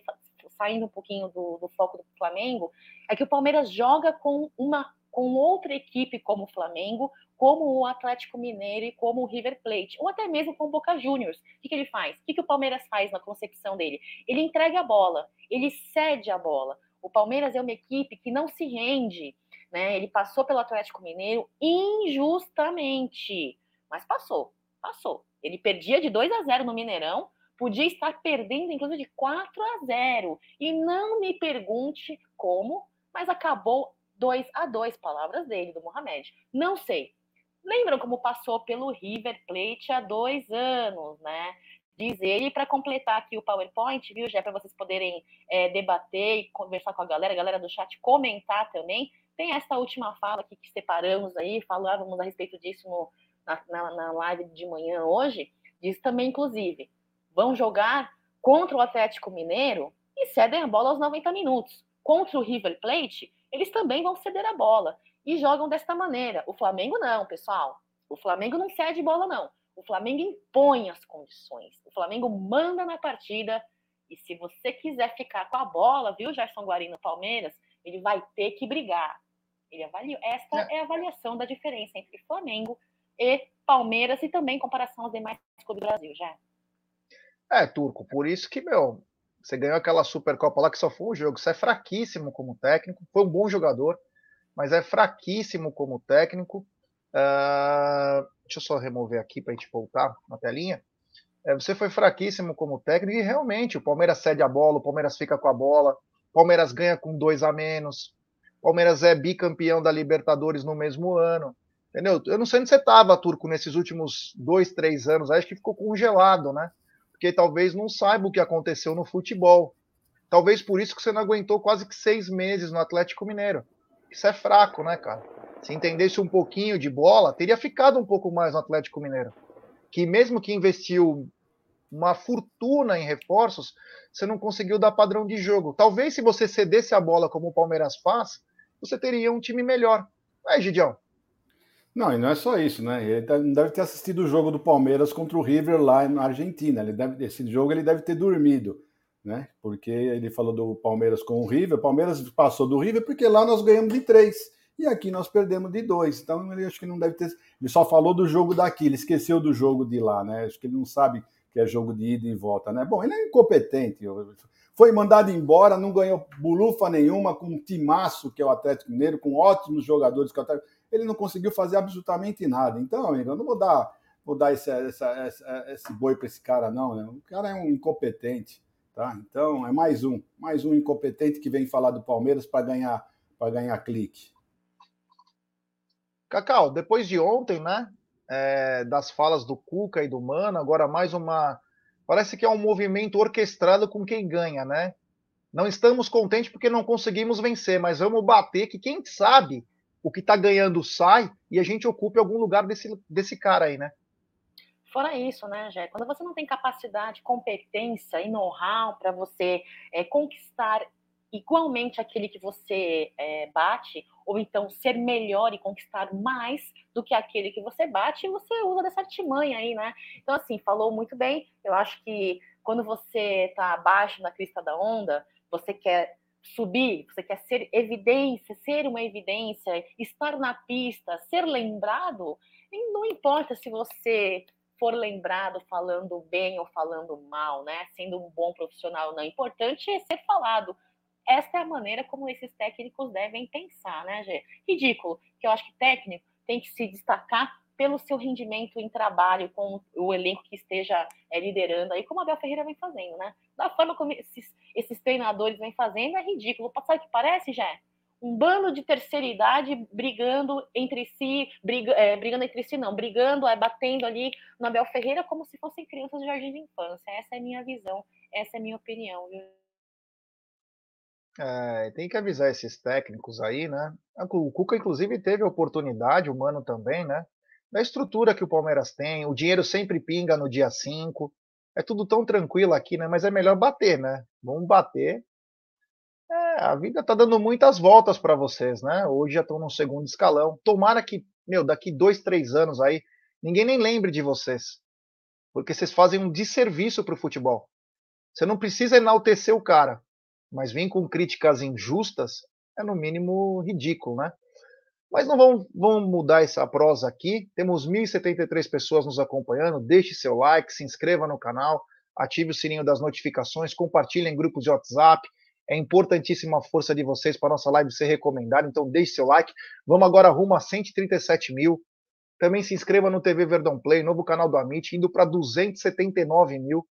saindo um pouquinho do, do foco do Flamengo, é que o Palmeiras joga com uma com outra equipe como o Flamengo, como o Atlético Mineiro e como o River Plate, ou até mesmo com o Boca Juniors. O que, que ele faz? O que, que o Palmeiras faz na concepção dele? Ele entrega a bola, ele cede a bola. O Palmeiras é uma equipe que não se rende, né? Ele passou pelo Atlético Mineiro injustamente, mas passou, passou. Ele perdia de 2 a 0 no Mineirão, podia estar perdendo inclusive de 4 a 0. E não me pergunte como, mas acabou 2 a 2 palavras dele, do Mohamed. Não sei. Lembram como passou pelo River Plate há dois anos, né? dizer. E para completar aqui o PowerPoint, viu, já para vocês poderem é, debater e conversar com a galera, a galera do chat comentar também. Tem essa última fala aqui que separamos aí, falávamos a respeito disso no, na, na, na live de manhã hoje. Diz também, inclusive, vão jogar contra o Atlético Mineiro e cedem a bola aos 90 minutos. Contra o River Plate, eles também vão ceder a bola e jogam desta maneira. O Flamengo não, pessoal. O Flamengo não cede bola, não. O Flamengo impõe as condições. O Flamengo manda na partida. E se você quiser ficar com a bola, viu, Gerson Guarino Palmeiras, ele vai ter que brigar. Ele avaliou. Esta é. é a avaliação da diferença entre Flamengo e Palmeiras e também em comparação aos demais clubes do Brasil, já. É, Turco, por isso que, meu, você ganhou aquela Supercopa lá que só foi um jogo. Você é fraquíssimo como técnico, foi um bom jogador, mas é fraquíssimo como técnico. Uh, deixa eu só remover aqui para a gente voltar na telinha. É, você foi fraquíssimo como técnico e realmente o Palmeiras cede a bola, o Palmeiras fica com a bola, o Palmeiras ganha com dois a menos, o Palmeiras é bicampeão da Libertadores no mesmo ano. Entendeu? Eu não sei onde você estava, Turco, nesses últimos dois, três anos. Acho que ficou congelado, né? Porque talvez não saiba o que aconteceu no futebol. Talvez por isso que você não aguentou quase que seis meses no Atlético Mineiro. Isso é fraco, né, cara? Se entendesse um pouquinho de bola, teria ficado um pouco mais no Atlético Mineiro. Que mesmo que investiu uma fortuna em reforços, você não conseguiu dar padrão de jogo. Talvez se você cedesse a bola como o Palmeiras faz, você teria um time melhor. Aí, Gidião. Não, e não é só isso, né? Ele tá, não deve ter assistido o jogo do Palmeiras contra o River lá na Argentina. Ele deve, esse jogo ele deve ter dormido, né? Porque ele falou do Palmeiras com o River. O Palmeiras passou do River porque lá nós ganhamos de três e aqui nós perdemos de dois. Então ele acho que não deve ter. Ele só falou do jogo daqui, ele esqueceu do jogo de lá, né? Acho que ele não sabe que é jogo de ida e volta, né? Bom, ele é incompetente. Foi mandado embora, não ganhou bulufa nenhuma com um timaço que é o Atlético Mineiro, com ótimos jogadores que o Atlético ele não conseguiu fazer absolutamente nada. Então, amigo, eu não vou dar, vou dar esse, essa, essa, esse boi para esse cara, não. Né? O cara é um incompetente. Tá? Então, é mais um. Mais um incompetente que vem falar do Palmeiras para ganhar, ganhar clique. Cacau, depois de ontem, né? É, das falas do Cuca e do Mano, agora mais uma. Parece que é um movimento orquestrado com quem ganha, né? Não estamos contentes porque não conseguimos vencer, mas vamos bater que quem sabe o que está ganhando sai e a gente ocupe algum lugar desse, desse cara aí, né? Fora isso, né, Jé? Quando você não tem capacidade, competência e know-how para você é, conquistar igualmente aquele que você é, bate, ou então ser melhor e conquistar mais do que aquele que você bate, você usa dessa artimanha aí, né? Então, assim, falou muito bem. Eu acho que quando você está abaixo na crista da onda, você quer subir, você quer ser evidência, ser uma evidência, estar na pista, ser lembrado, não importa se você for lembrado falando bem ou falando mal, né? Sendo um bom profissional, não. O importante é ser falado. Essa é a maneira como esses técnicos devem pensar, né, Gê? Ridículo, que eu acho que técnico tem que se destacar pelo seu rendimento em trabalho com o elenco que esteja é, liderando aí, como a Abel Ferreira vem fazendo, né? Da forma como esses, esses treinadores vêm fazendo, é ridículo. Sabe o que parece, já? Um bando de terceira idade brigando entre si, briga, é, brigando entre si, não, brigando, é, batendo ali no Abel Ferreira como se fossem crianças de jardim de infância. Essa é a minha visão, essa é a minha opinião, viu? É, tem que avisar esses técnicos aí, né? O Cuca, inclusive, teve a oportunidade, o Mano também, né? Da estrutura que o Palmeiras tem, o dinheiro sempre pinga no dia 5. É tudo tão tranquilo aqui, né? Mas é melhor bater, né? Vamos bater. É, a vida tá dando muitas voltas para vocês, né? Hoje já estão no segundo escalão. Tomara que, meu, daqui dois, três anos aí, ninguém nem lembre de vocês. Porque vocês fazem um desserviço pro futebol. Você não precisa enaltecer o cara, mas vir com críticas injustas é no mínimo ridículo, né? Mas não vamos, vamos mudar essa prosa aqui. Temos 1.073 pessoas nos acompanhando. Deixe seu like, se inscreva no canal, ative o sininho das notificações, compartilhe em grupos de WhatsApp. É importantíssima a força de vocês para nossa live ser recomendada. Então deixe seu like. Vamos agora rumo a 137 mil. Também se inscreva no TV Verdão Play, novo canal do Amit, indo para 279 mil.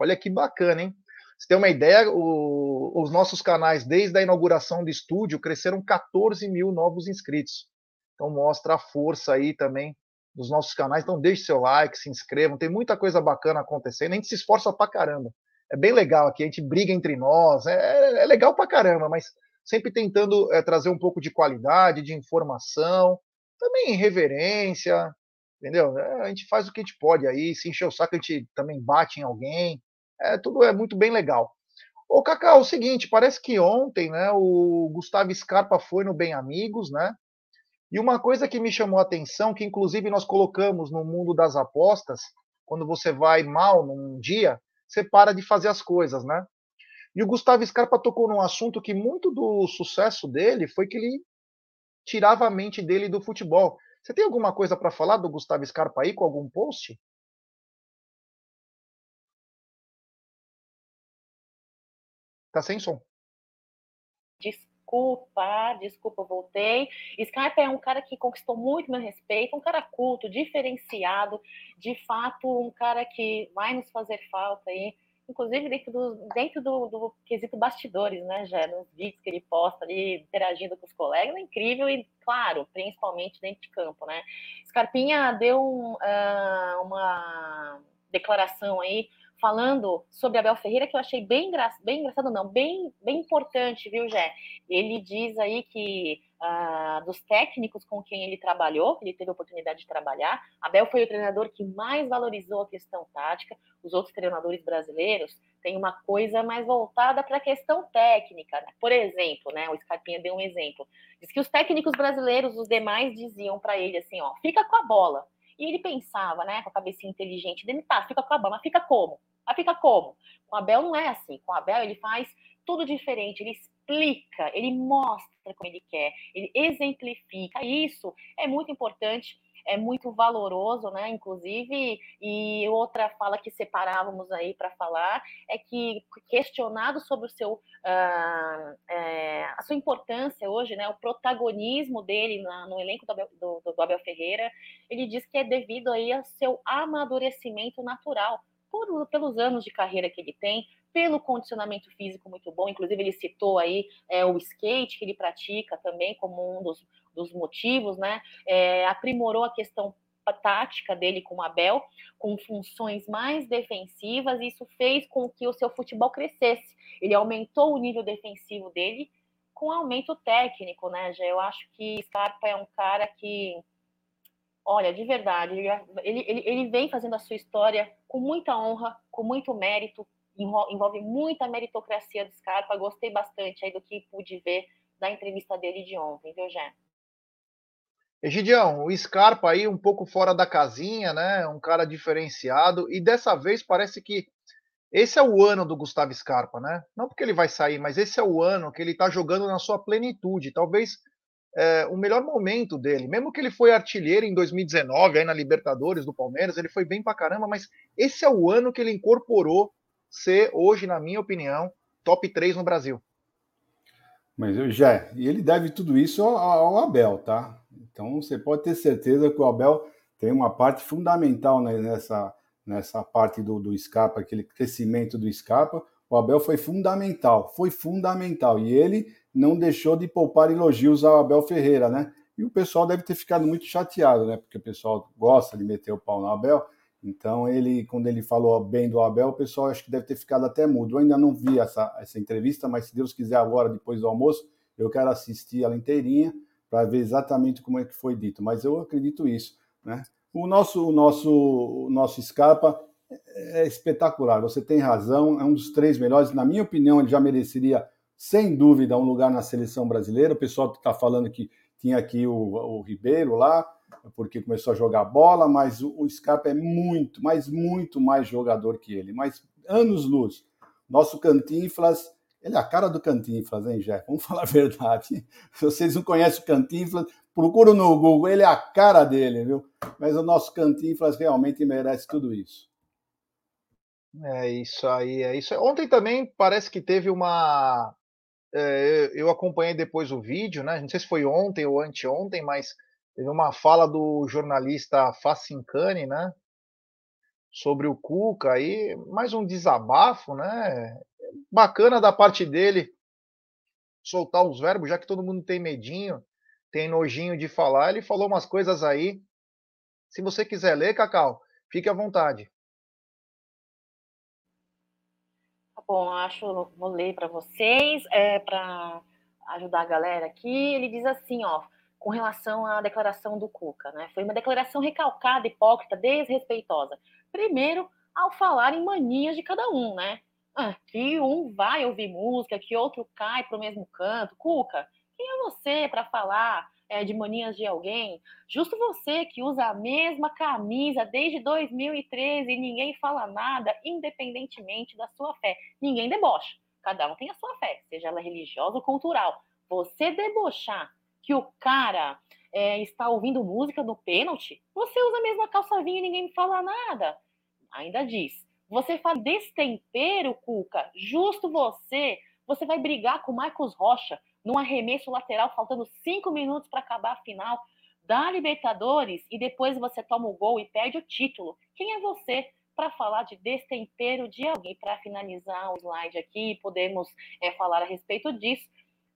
Olha que bacana, hein? Você tem uma ideia, o, os nossos canais, desde a inauguração do estúdio, cresceram 14 mil novos inscritos. Então mostra a força aí também dos nossos canais. Então, deixe seu like, se inscrevam. Tem muita coisa bacana acontecendo. A gente se esforça pra caramba. É bem legal aqui. A gente briga entre nós. É, é legal pra caramba, mas sempre tentando é, trazer um pouco de qualidade, de informação, também reverência, entendeu? É, a gente faz o que a gente pode aí. Se encher o saco, a gente também bate em alguém. É, tudo é muito bem legal. Ô, Cacá, é o seguinte, parece que ontem, né, o Gustavo Scarpa foi no Bem Amigos, né? E uma coisa que me chamou a atenção, que inclusive nós colocamos no mundo das apostas, quando você vai mal num dia, você para de fazer as coisas, né? E o Gustavo Scarpa tocou num assunto que muito do sucesso dele foi que ele tirava a mente dele do futebol. Você tem alguma coisa para falar do Gustavo Scarpa aí com algum post? Tá sem som. Desculpa, desculpa, voltei. Scarpa é um cara que conquistou muito meu respeito, um cara culto, diferenciado, de fato, um cara que vai nos fazer falta aí, inclusive dentro do, dentro do, do quesito bastidores, né, já nos vídeos que ele posta ali, interagindo com os colegas, é incrível e, claro, principalmente dentro de campo, né. Scarpinha deu um, uh, uma declaração aí falando sobre Abel Ferreira que eu achei bem, engra... bem engraçado, não, bem, bem importante, viu, Jé? Ele diz aí que uh, dos técnicos com quem ele trabalhou, que ele teve a oportunidade de trabalhar, Abel foi o treinador que mais valorizou a questão tática. Os outros treinadores brasileiros têm uma coisa mais voltada para a questão técnica. Né? Por exemplo, né, o Scarpinha deu um exemplo. Diz que os técnicos brasileiros, os demais, diziam para ele assim, ó, fica com a bola. E ele pensava, né, com a cabecinha inteligente dele, tá, fica com a bola, mas fica como? Mas fica como? Com a Abel não é assim. Com a Abel ele faz tudo diferente, ele explica, ele mostra como ele quer, ele exemplifica. Isso é muito importante, é muito valoroso, né? Inclusive, e outra fala que separávamos aí para falar é que questionado sobre o seu uh, é, a sua importância hoje, né? O protagonismo dele na, no elenco do do, do Abel Ferreira, ele diz que é devido aí ao seu amadurecimento natural por, pelos anos de carreira que ele tem, pelo condicionamento físico muito bom, inclusive ele citou aí é, o skate que ele pratica também como um dos, dos motivos, né? É, aprimorou a questão tática dele com o Abel, com funções mais defensivas, e isso fez com que o seu futebol crescesse. Ele aumentou o nível defensivo dele com aumento técnico, né, Já Eu acho que Scarpa é um cara que olha, de verdade, ele, ele, ele vem fazendo a sua história com muita honra, com muito mérito, envolve muita meritocracia do Scarpa. Gostei bastante aí do que pude ver da entrevista dele de ontem, viu, Jé? Egidião, o Scarpa aí um pouco fora da casinha, né? Um cara diferenciado. E dessa vez parece que esse é o ano do Gustavo Scarpa, né? Não porque ele vai sair, mas esse é o ano que ele tá jogando na sua plenitude. Talvez é, o melhor momento dele. Mesmo que ele foi artilheiro em 2019, aí na Libertadores do Palmeiras, ele foi bem pra caramba, mas esse é o ano que ele incorporou ser, hoje, na minha opinião, top 3 no Brasil. Mas eu já, e ele deve tudo isso ao, ao, Abel, tá? Então você pode ter certeza que o Abel tem uma parte fundamental nessa, nessa parte do, do Scarpa, aquele crescimento do Scarpa. O Abel foi fundamental, foi fundamental. E ele não deixou de poupar elogios ao Abel Ferreira, né? E o pessoal deve ter ficado muito chateado, né? Porque o pessoal gosta de meter o pau no Abel. Então, ele, quando ele falou bem do Abel, o pessoal acho que deve ter ficado até mudo. Eu ainda não vi essa, essa entrevista, mas se Deus quiser agora, depois do almoço, eu quero assistir ela inteirinha para ver exatamente como é que foi dito. Mas eu acredito isso, né? O nosso, o nosso, o nosso Scarpa é espetacular. Você tem razão, é um dos três melhores. Na minha opinião, ele já mereceria sem dúvida, um lugar na seleção brasileira. O pessoal está falando que tinha aqui o, o, Ribeiro lá, porque começou a jogar bola, mas o, o Scarpa é muito, mas muito mais jogador que ele, mas anos-luz. Nosso Cantinflas, ele é a cara do Cantinflas, hein, Jeff? Vamos falar a verdade. Se vocês não conhecem o Cantinflas, procura no Google, ele é a cara dele, viu? Mas o nosso Cantinflas realmente merece tudo isso. É isso aí, é isso. Ontem também parece que teve uma é, eu acompanhei depois o vídeo, né? Não sei se foi ontem ou anteontem, mas teve uma fala do jornalista Facincani, né? Sobre o Cuca aí, mais um desabafo, né? Bacana da parte dele soltar os verbos, já que todo mundo tem medinho, tem nojinho de falar. Ele falou umas coisas aí Se você quiser ler, Cacau, fique à vontade. Tá bom, acho, vou ler para vocês, é, para ajudar a galera aqui. Ele diz assim, ó, com relação à declaração do Cuca, né? Foi uma declaração recalcada, hipócrita, desrespeitosa. Primeiro, ao falar em manias de cada um, né? Ah, que um vai ouvir música, que outro cai para o mesmo canto. Cuca, quem é você para falar é, de manias de alguém? Justo você que usa a mesma camisa desde 2013 e ninguém fala nada, independentemente da sua fé. Ninguém debocha. Cada um tem a sua fé, seja ela religiosa ou cultural. Você debochar que o cara é, está ouvindo música no pênalti, você usa a mesma calça vinho e ninguém fala nada. Ainda diz. Você faz destempero, Cuca. Justo você. Você vai brigar com o Marcos Rocha num arremesso lateral, faltando cinco minutos para acabar a final da Libertadores e depois você toma o gol e perde o título. Quem é você para falar de destempero de alguém? Para finalizar o slide aqui, podemos é, falar a respeito disso.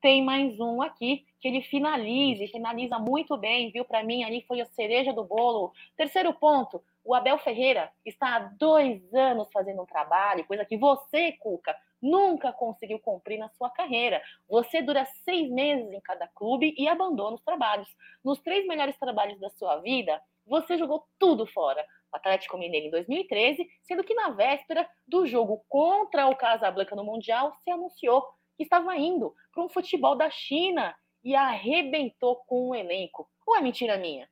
Tem mais um aqui que ele finaliza, finaliza muito bem, viu? Para mim, ali foi a cereja do bolo. Terceiro ponto: o Abel Ferreira está há dois anos fazendo um trabalho, coisa que você, Cuca, nunca conseguiu cumprir na sua carreira. Você dura seis meses em cada clube e abandona os trabalhos. Nos três melhores trabalhos da sua vida, você jogou tudo fora. O Atlético Mineiro em 2013, sendo que na véspera do jogo contra o Casablanca no Mundial, se anunciou estava indo para um futebol da China e arrebentou com o elenco. Ou é mentira minha?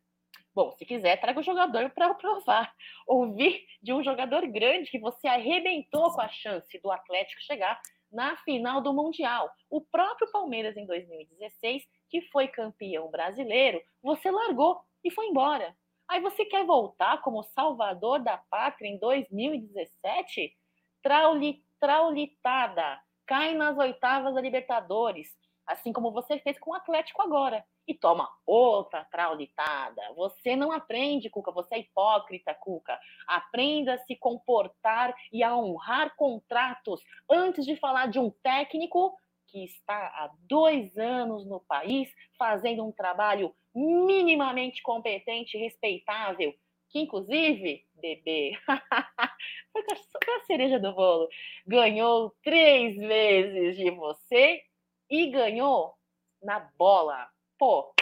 Bom, se quiser, traga o jogador para provar. Ouvir de um jogador grande que você arrebentou com a chance do Atlético chegar na final do Mundial. O próprio Palmeiras em 2016, que foi campeão brasileiro, você largou e foi embora. Aí você quer voltar como salvador da pátria em 2017? Trauli, traulitada. Cai nas oitavas da Libertadores, assim como você fez com o Atlético agora e toma outra traulitada. Você não aprende, Cuca, você é hipócrita, Cuca. Aprenda a se comportar e a honrar contratos antes de falar de um técnico que está há dois anos no país fazendo um trabalho minimamente competente e respeitável, que inclusive, bebê, foi a cereja do bolo, ganhou três vezes de você e ganhou na bola pô,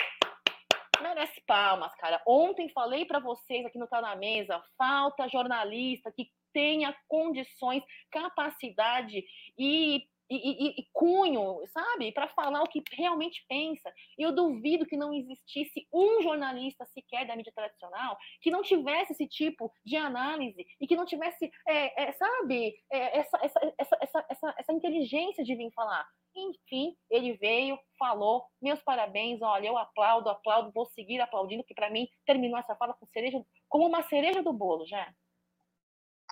merece palmas, cara. Ontem falei para vocês aqui no Tá na Mesa, falta jornalista que tenha condições, capacidade e e, e, e, cunho, sabe, para falar o que realmente pensa. E eu duvido que não existisse um jornalista sequer da mídia tradicional que não tivesse esse tipo de análise e que não tivesse, é, é, sabe, é, essa, essa, essa, essa, essa, inteligência de vir falar. Enfim, ele veio, falou, meus parabéns, olha, eu aplaudo, aplaudo, vou seguir aplaudindo, que para mim terminou essa fala com cereja, como uma cereja do bolo, já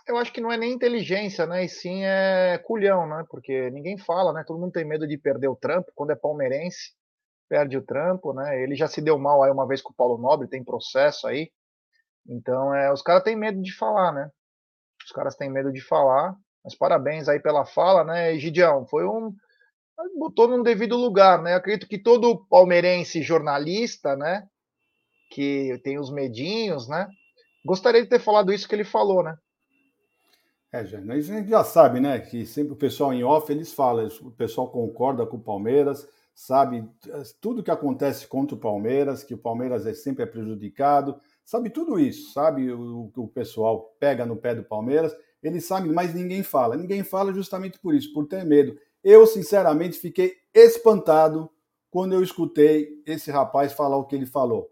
eu acho que não é nem inteligência, né? E sim é culhão, né? Porque ninguém fala, né? Todo mundo tem medo de perder o trampo. Quando é palmeirense, perde o trampo, né? Ele já se deu mal aí uma vez com o Paulo Nobre, tem processo aí. Então, é, os caras têm medo de falar, né? Os caras têm medo de falar. Mas parabéns aí pela fala, né, Gidião? Foi um. botou num devido lugar, né? Acredito que todo palmeirense jornalista, né? Que tem os medinhos, né? Gostaria de ter falado isso que ele falou, né? É, já, a gente já sabe, né, que sempre o pessoal em off, eles falam, o pessoal concorda com o Palmeiras, sabe tudo que acontece contra o Palmeiras, que o Palmeiras é sempre é prejudicado, sabe tudo isso, sabe o que o pessoal pega no pé do Palmeiras, eles sabem, mas ninguém fala. Ninguém fala justamente por isso, por ter medo. Eu, sinceramente, fiquei espantado quando eu escutei esse rapaz falar o que ele falou.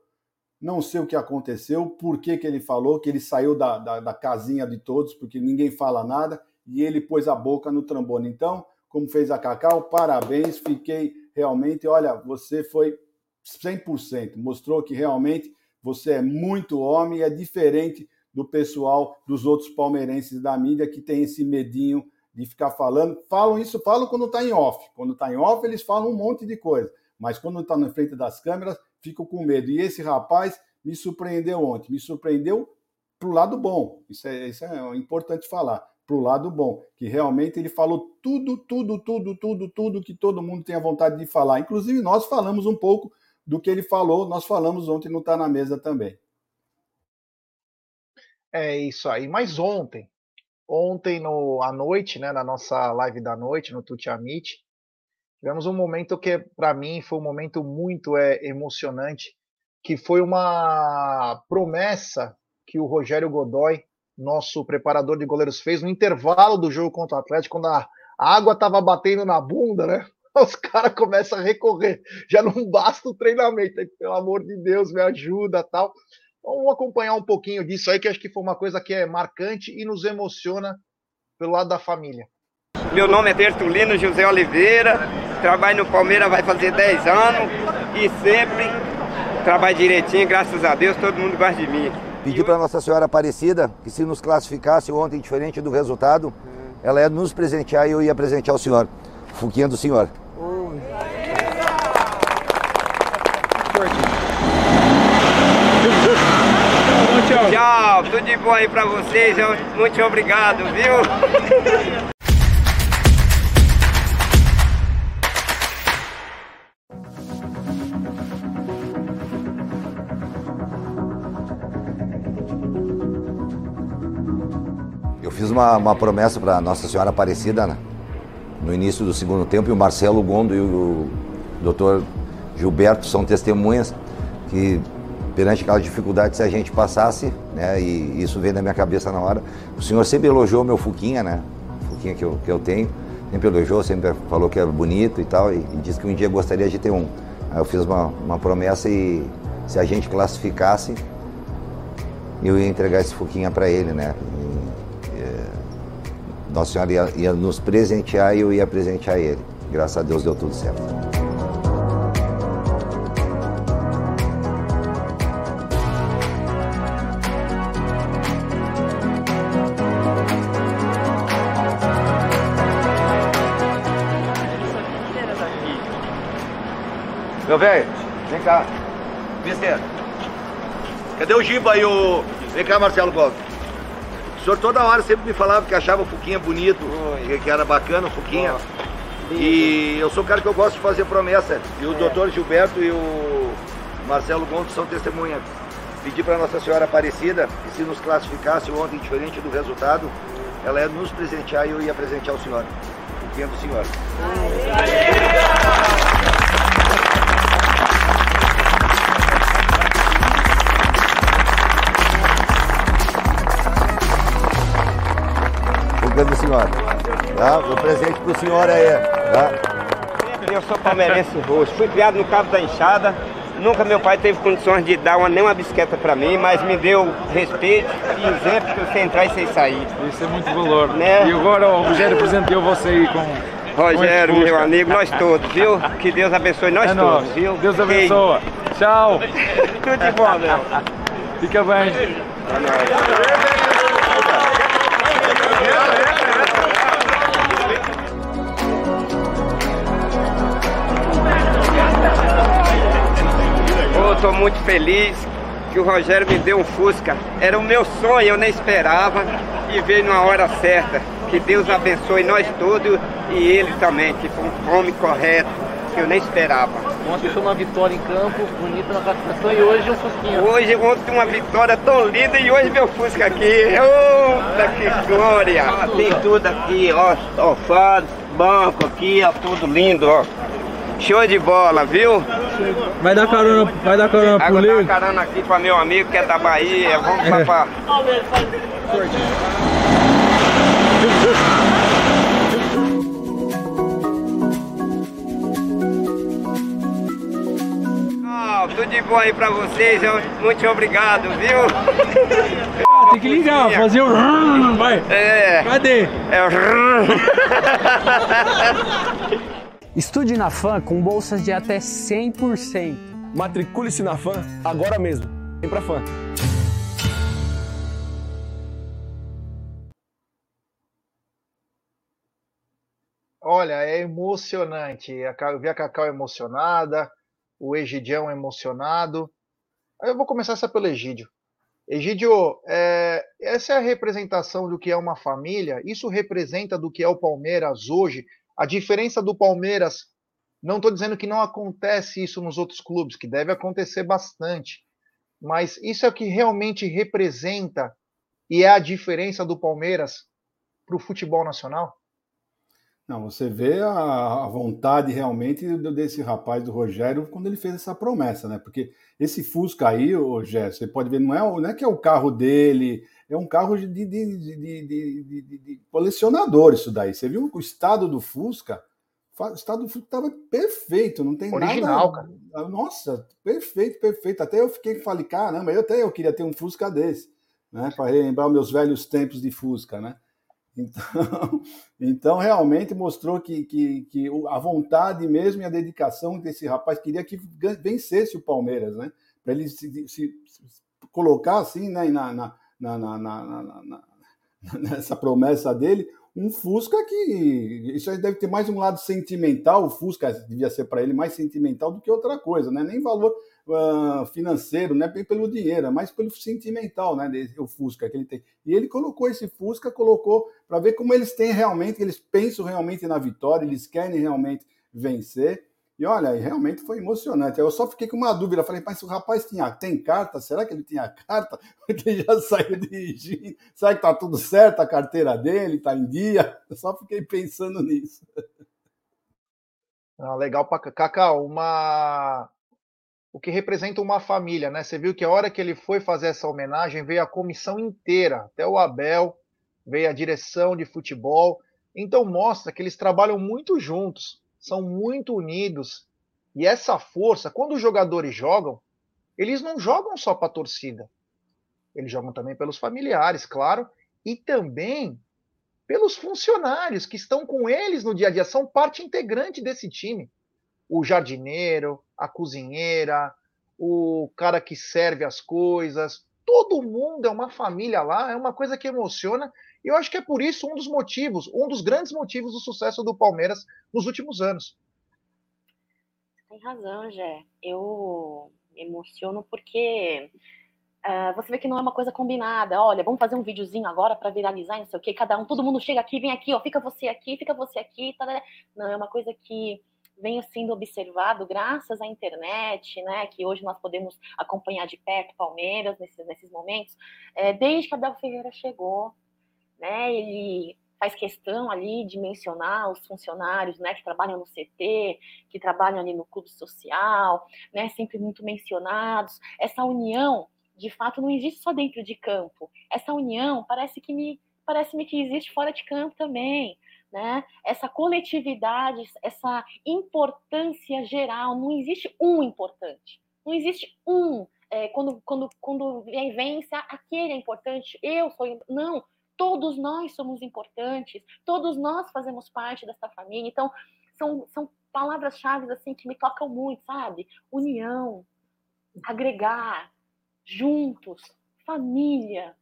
Não sei o que aconteceu, por que, que ele falou, que ele saiu da, da, da casinha de todos, porque ninguém fala nada, e ele pôs a boca no trombone. Então, como fez a Cacau, parabéns, fiquei realmente, olha, você foi 100%, mostrou que realmente você é muito homem e é diferente do pessoal dos outros palmeirenses da mídia que tem esse medinho de ficar falando. Falam isso, falam quando está em off. Quando está em off, eles falam um monte de coisa. Mas quando está na frente das câmeras, fico com medo. E esse rapaz me surpreendeu ontem, me surpreendeu para o lado bom. Isso é, isso é importante falar. Para o lado bom, que realmente ele falou tudo, tudo, tudo, tudo, tudo que todo mundo tem a vontade de falar. Inclusive, nós falamos um pouco do que ele falou, nós falamos ontem no Tá na Mesa também. É isso aí. Mas ontem, ontem no, à noite, né, na nossa live da noite, no Tuti Amit, tivemos um momento que, para mim, foi um momento muito é, emocionante, que foi uma promessa que o Rogério Godoy, nosso preparador de goleiros, fez no intervalo do jogo contra o Atlético, quando a, água estava batendo na bunda, né? Os caras começam a recorrer. Já não basta o treinamento, pelo amor de Deus, me ajuda tal. Vamos acompanhar um pouquinho disso aí, que acho que foi uma coisa que é marcante e nos emociona pelo lado da família. Meu nome é Bertolino José Oliveira, trabalho no Palmeiras vai fazer 10 anos e sempre trabalho direitinho, graças a Deus, todo mundo gosta de mim. Pedi para Nossa Senhora Aparecida que se nos classificasse ontem diferente do resultado, ela ia nos presentear e eu ia presentear o senhor. Fuquinha do senhor. Tchau. Tudo de bom aí pra vocês. Muito obrigado, viu? fiz uma, uma promessa para Nossa Senhora Aparecida né? no início do segundo tempo e o Marcelo Gondo e o doutor Gilberto são testemunhas que perante aquela dificuldade, se a gente passasse, né, e isso veio na minha cabeça na hora, o senhor sempre elogiou meu Fuquinha, né, Fuquinha que eu, que eu tenho, sempre elogiou, sempre falou que era bonito e tal, e, e disse que um dia gostaria de ter um. Aí eu fiz uma, uma promessa e se a gente classificasse, eu ia entregar esse Fuquinha para ele, né. Nossa Senhora ia, ia nos presentear e eu ia presentear ele. Graças a Deus deu tudo certo. Meu velho, vem cá. Besteira. Cadê o Giba e o. Vem cá, Marcelo Gomes. O senhor toda hora sempre me falava que achava o Fuquinha bonito, que, que era bacana o Fuquinha. E eu sou um cara que eu gosto de fazer promessa. E o É. doutor Gilberto e o Marcelo Gomes são testemunhas. Pedi para Nossa Senhora Aparecida que se nos classificasse ontem diferente do resultado, ela ia nos presentear e eu ia presentear o senhor. O do senhor. Fuquinha do senhor. Tá? Meu presente pro senhor aí. Tá? Eu sou palmeirense roxo, fui criado no Cabo da Enxada. Nunca meu pai teve condições de dar uma, nem uma bicicleta pra mim, mas me deu respeito e exemplo pra você entrar e você sair. Isso é muito valor. Né? E agora o Rogério presenteou você aí com. Rogério, meu amigo, nós todos, viu? Que Deus abençoe nós É todos, nóis. viu? Deus Ei, abençoa. Tchau. Tudo de bom, meu. Fica bem. Eu tô muito feliz que o Rogério me deu um Fusca. Era o meu sonho, eu nem esperava e veio na hora certa. Que Deus abençoe nós todos e ele também, que foi um homem correto, que eu nem esperava. Ontem foi uma vitória em campo, bonita na classificação e hoje um Fusquinha. Hoje, ontem uma vitória tão linda e hoje meu Fusca aqui. Eita, que glória! Tem tudo aqui, ó, sofá, banco aqui, ó, tudo lindo, ó. Show de bola, viu? Vai dar carona, vai dar carona pro Água tá Leo? carana aqui pra meu amigo que é da Bahia. Vamos pra, pra... Tudo de bom aí pra vocês. Muito obrigado, viu? Ah, tem que ligar, fazer o vai. É. Cadê? É o. Estude na FAM com bolsas de até 100%. Matricule-se na FAM agora mesmo. Vem pra FAM. Olha, é emocionante. Eu vi a Cacau emocionada, o Egidião emocionado. Eu vou começar essa pelo Egídio. Egídio, é, essa é a representação do que é uma família. Isso representa do que é o Palmeiras hoje. A diferença do Palmeiras, não estou dizendo que não acontece isso nos outros clubes, que deve acontecer bastante. Mas isso é o que realmente representa e é a diferença do Palmeiras para o futebol nacional? Não, você vê a, a, vontade realmente desse rapaz, do Rogério, quando ele fez essa promessa, né? Porque esse Fusca aí, o Rogério, você pode ver, não é, não é que é o carro dele, é um carro de, de, de, de, colecionador isso daí. Você viu o estado do Fusca? O estado do Fusca estava perfeito, não tem Original, nada... Cara. Nossa, perfeito, perfeito. Até eu fiquei, falei, caramba, eu até eu queria ter um Fusca desse, né? Para relembrar meus velhos tempos de Fusca, né? Então, então realmente mostrou que, que, que, a vontade mesmo e a dedicação desse rapaz queria que vencesse o Palmeiras, né? Para ele se, se, colocar assim né, na, na, na, na, nessa promessa dele, um Fusca que isso aí deve ter mais um lado sentimental, o Fusca devia ser para ele mais sentimental do que outra coisa, né? Nem valor uh, financeiro, não é pelo dinheiro, é mais pelo sentimental, né? O Fusca que ele tem. E ele colocou esse Fusca, colocou para ver como eles têm realmente, eles pensam realmente na vitória, eles querem realmente vencer. E olha, realmente foi emocionante. Eu só fiquei com uma dúvida. Falei, mas o rapaz tinha, tem carta? Será que ele tinha carta? Porque ele já saiu dirigindo. Será que tá tudo certo a carteira dele? Tá em dia? Eu só fiquei pensando nisso. Ah, legal, Cacau. Uma o que representa uma família, né? Você viu que a hora que ele foi fazer essa homenagem, veio a comissão inteira, até o Abel, veio a direção de futebol. Então mostra que eles trabalham muito juntos, são muito unidos. E essa força, quando os jogadores jogam, eles não jogam só para a torcida. Eles jogam também pelos familiares, claro, e também pelos funcionários que estão com eles no dia a dia, são parte integrante desse time o jardineiro, a cozinheira, o cara que serve as coisas, todo mundo é uma família lá, é uma coisa que emociona. E eu acho que é por isso um dos motivos, um dos grandes motivos do sucesso do Palmeiras nos últimos anos. Tem razão, Jé. Eu me emociono porque uh, você vê que não é uma coisa combinada. Olha, vamos fazer um videozinho agora para viralizar, não sei o quê. Cada um, todo mundo chega aqui, vem aqui, ó, fica você aqui, fica você aqui. Tá, não, é uma coisa que venha sendo observado graças à internet, né, que hoje nós podemos acompanhar de perto Palmeiras nesses, nesses momentos, é, desde que Abel Ferreira chegou, né, ele faz questão ali de mencionar os funcionários, né, que trabalham no CT, que trabalham ali no clube social, né, sempre muito mencionados. Essa união, de fato, não existe só dentro de campo. Essa união parece que me parece-me que existe fora de campo também né? Essa coletividade, essa importância geral, não existe um importante, não existe um é, quando quando quando vence aquele é importante, eu sou não, todos nós somos importantes, todos nós fazemos parte dessa família, então são são palavras-chave assim que me tocam muito, sabe? União, agregar, juntos, família,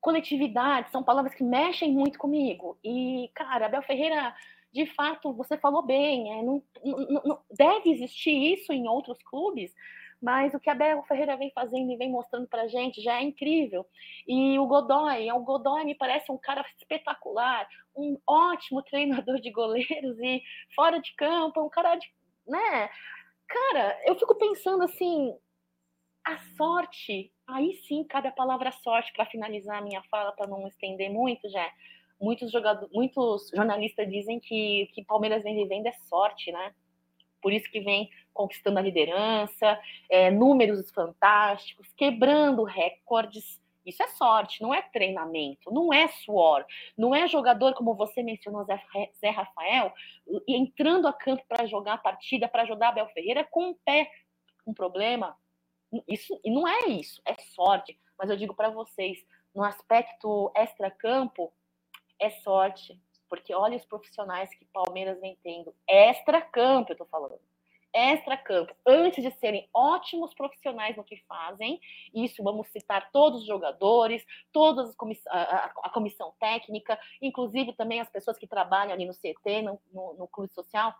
coletividade, são palavras que mexem muito comigo. E, cara, Abel Ferreira, de fato, você falou bem, é, não, não, não, deve existir isso em outros clubes, mas o que Abel Ferreira vem fazendo e vem mostrando pra gente já é incrível. E o Godoy, o Godoy me parece um cara espetacular, um ótimo treinador de goleiros e fora de campo, um cara de, né? Cara, eu fico pensando assim, a sorte Aí sim, cabe a palavra sorte para finalizar a minha fala, para não estender muito, já. Muitos, muitos jornalistas dizem que que Palmeiras vem vivendo é sorte, né? Por isso que vem conquistando a liderança, é, números fantásticos, quebrando recordes. Isso é sorte, não é treinamento, não é suor, não é jogador, como você mencionou, Zé, Rafael, entrando a campo para jogar a partida, para ajudar Abel Ferreira com o pé com problema, isso e não é isso, é sorte. Mas eu digo para vocês, no aspecto extra-campo, é sorte. Porque olha os profissionais que Palmeiras vem tendo. Extra-campo, eu tô falando. Extra-campo. Antes de serem ótimos profissionais no que fazem, isso vamos citar todos os jogadores, toda a, comissão técnica, inclusive também as pessoas que trabalham ali no CT, no, no, no clube social,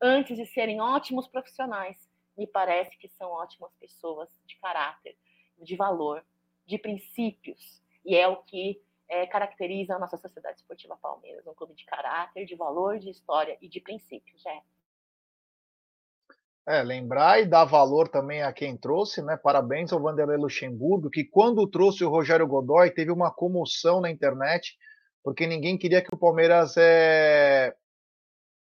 antes de serem ótimos profissionais me parece que são ótimas pessoas de caráter, de valor, de princípios. E é o que é, caracteriza a nossa Sociedade Esportiva Palmeiras, um clube de caráter, de valor, de história e de princípios, é. É, lembrar e dar valor também a quem trouxe, né? Parabéns ao Vanderlei Luxemburgo, que quando trouxe o Rogério Godoy teve uma comoção na internet, porque ninguém queria que o Palmeiras é,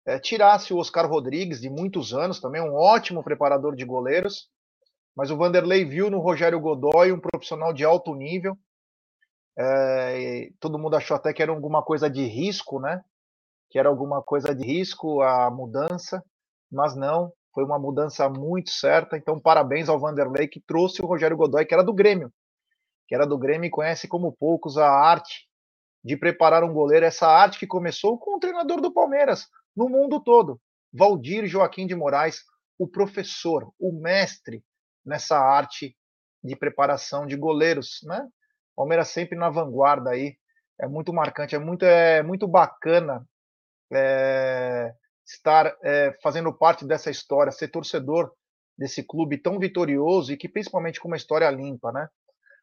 é, tirasse o Oscar Rodrigues, de muitos anos, também um ótimo preparador de goleiros, mas o Vanderlei viu no Rogério Godoy um profissional de alto nível. É, todo mundo achou até que era alguma coisa de risco, né? Que era alguma coisa de risco a mudança, mas não foi uma mudança muito certa. Então, parabéns ao Vanderlei que trouxe o Rogério Godoy, que era do Grêmio, que era do Grêmio e conhece como poucos a arte de preparar um goleiro, essa arte que começou com o treinador do Palmeiras no mundo todo, Valdir Joaquim de Moraes, o professor, o mestre nessa arte de preparação de goleiros, né? Palmeiras sempre na vanguarda aí, é muito marcante, é muito, é muito bacana é, estar é, fazendo parte dessa história, ser torcedor desse clube tão vitorioso e que principalmente com uma história limpa, né?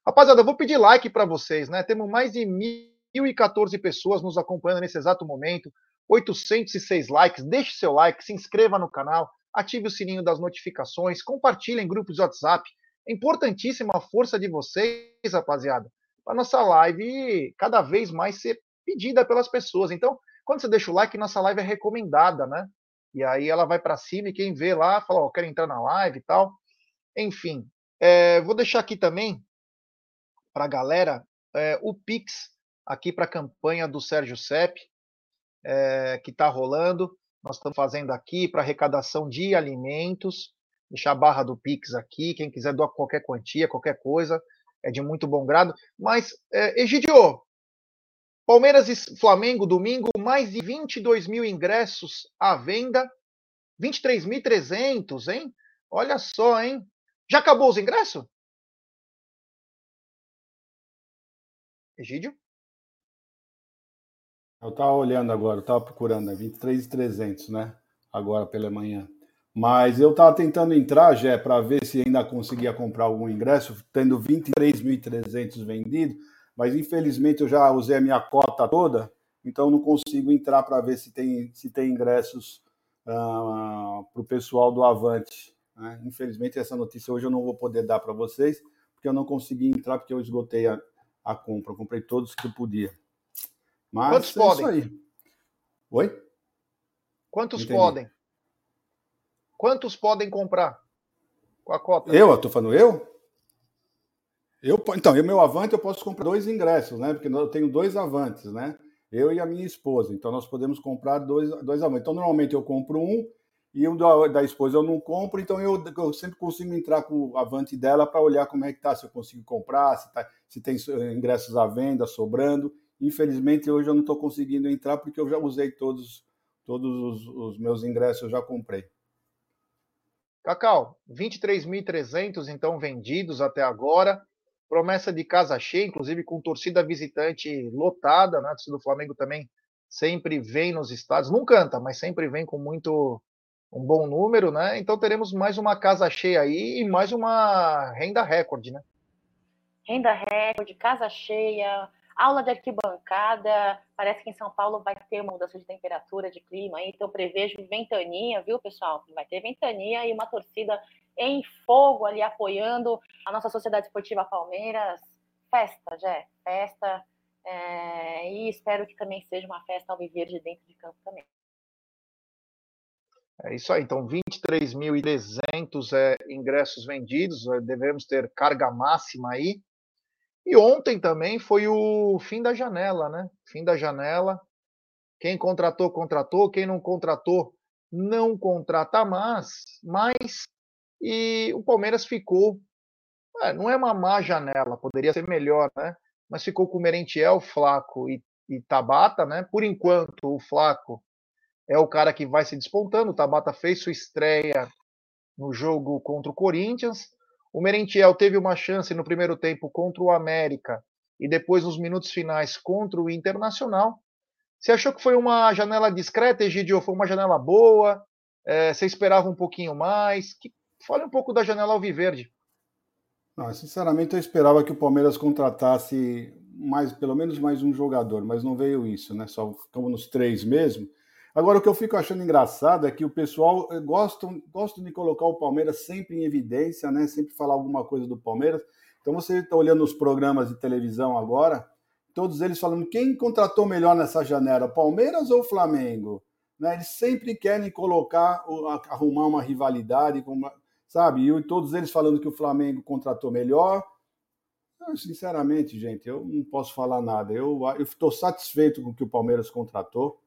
Rapaziada, eu vou pedir like para vocês, né? Temos mais de 1.014 pessoas nos acompanhando nesse exato momento, 806 likes. Deixe seu like, se inscreva no canal, ative o sininho das notificações, compartilhe em grupos de WhatsApp. É importantíssima a força de vocês, rapaziada, para nossa live cada vez mais ser pedida pelas pessoas. Então, quando você deixa o like, nossa live é recomendada, né? E aí ela vai para cima e quem vê lá fala, ó, oh, quero entrar na live e tal. Enfim, é, vou deixar aqui também para a galera é, o Pix aqui para a campanha do Sérgio Sepp, é, que está rolando. Nós estamos fazendo aqui para arrecadação de alimentos. Deixar a barra do Pix aqui. Quem quiser doar qualquer quantia, qualquer coisa, é de muito bom grado. Mas, é, Egidio, Palmeiras e Flamengo, domingo, mais de 22 mil ingressos à venda. 23.300, hein? Olha só, hein? Já acabou os ingressos? Egídio? Eu estava olhando agora, estava procurando, né? 23.300, né? Agora pela manhã. Mas eu estava tentando entrar, já para ver se ainda conseguia comprar algum ingresso, tendo 23.300 vendidos mas infelizmente eu já usei a minha cota toda, então não consigo entrar para ver se tem, se tem ingressos uh, ah, para o pessoal do Avante. Né? Infelizmente, essa notícia hoje eu não vou poder dar para vocês, porque eu não consegui entrar, porque eu esgotei a, a compra. Eu comprei todos que eu podia. Mas Quantos é podem? aí. Oi? Quantos Entendi. podem? Quantos podem comprar com a cota? Eu? Estou falando eu? Eu, então, o meu avante eu posso comprar dois ingressos, né? Porque eu tenho dois avantes, né? Eu e a minha esposa. Então nós podemos comprar dois, dois avantes. Então normalmente eu compro um e o da, da esposa eu não compro, então eu, eu sempre consigo entrar com o avante dela para olhar como é que tá, se eu consigo comprar, se, tá, se tem ingressos à venda sobrando. Infelizmente hoje eu não estou conseguindo entrar porque eu já usei todos, todos os, os meus ingressos, eu já comprei. Cacau, 23.300 então vendidos até agora promessa de casa cheia, inclusive com torcida visitante lotada, né? A torcida do Flamengo também sempre vem nos estádios, não canta, mas sempre vem com muito um bom número, né? Então teremos mais uma casa cheia aí e mais uma renda recorde, né? Renda recorde, casa cheia, aula de arquibancada. Parece que em São Paulo vai ter uma mudança de temperatura, de clima, então prevejo ventania, viu, pessoal? Vai ter ventania e uma torcida em fogo ali apoiando a nossa Sociedade Esportiva Palmeiras. Festa, Jé, festa. É, e espero que também seja uma festa ao viver de dentro de campo também. É isso aí, então 23.300 é, ingressos vendidos, é, devemos ter carga máxima aí. E ontem também foi o fim da janela, né? Fim da janela. Quem contratou, contratou. Quem não contratou, não contrata mais. Mas e o Palmeiras ficou. É, não é uma má janela, poderia ser melhor, né? Mas ficou com o Merentiel, Flaco e, e Tabata, né? Por enquanto, o Flaco é o cara que vai se despontando. O Tabata fez sua estreia no jogo contra o Corinthians. O Merentiel teve uma chance no primeiro tempo contra o América e depois nos minutos finais contra o Internacional. Você achou que foi uma janela discreta, Egidio? Foi uma janela boa? É, você esperava um pouquinho mais? Que, Fale um pouco da janela Alviverde. Não, sinceramente, eu esperava que o Palmeiras contratasse mais, pelo menos mais um jogador, mas não veio isso, né? Só ficamos nos três mesmo. Agora, o que eu fico achando engraçado é que o pessoal gosta, gosta de colocar o Palmeiras sempre em evidência, né? Sempre falar alguma coisa do Palmeiras. Então, você está olhando os programas de televisão agora, todos eles falando quem contratou melhor nessa janela, Palmeiras ou Flamengo? Né? Eles sempre querem colocar, arrumar uma rivalidade, sabe? E todos eles falando que o Flamengo contratou melhor. Eu, sinceramente, gente, eu não posso falar nada. Eu estou satisfeito com o que o Palmeiras contratou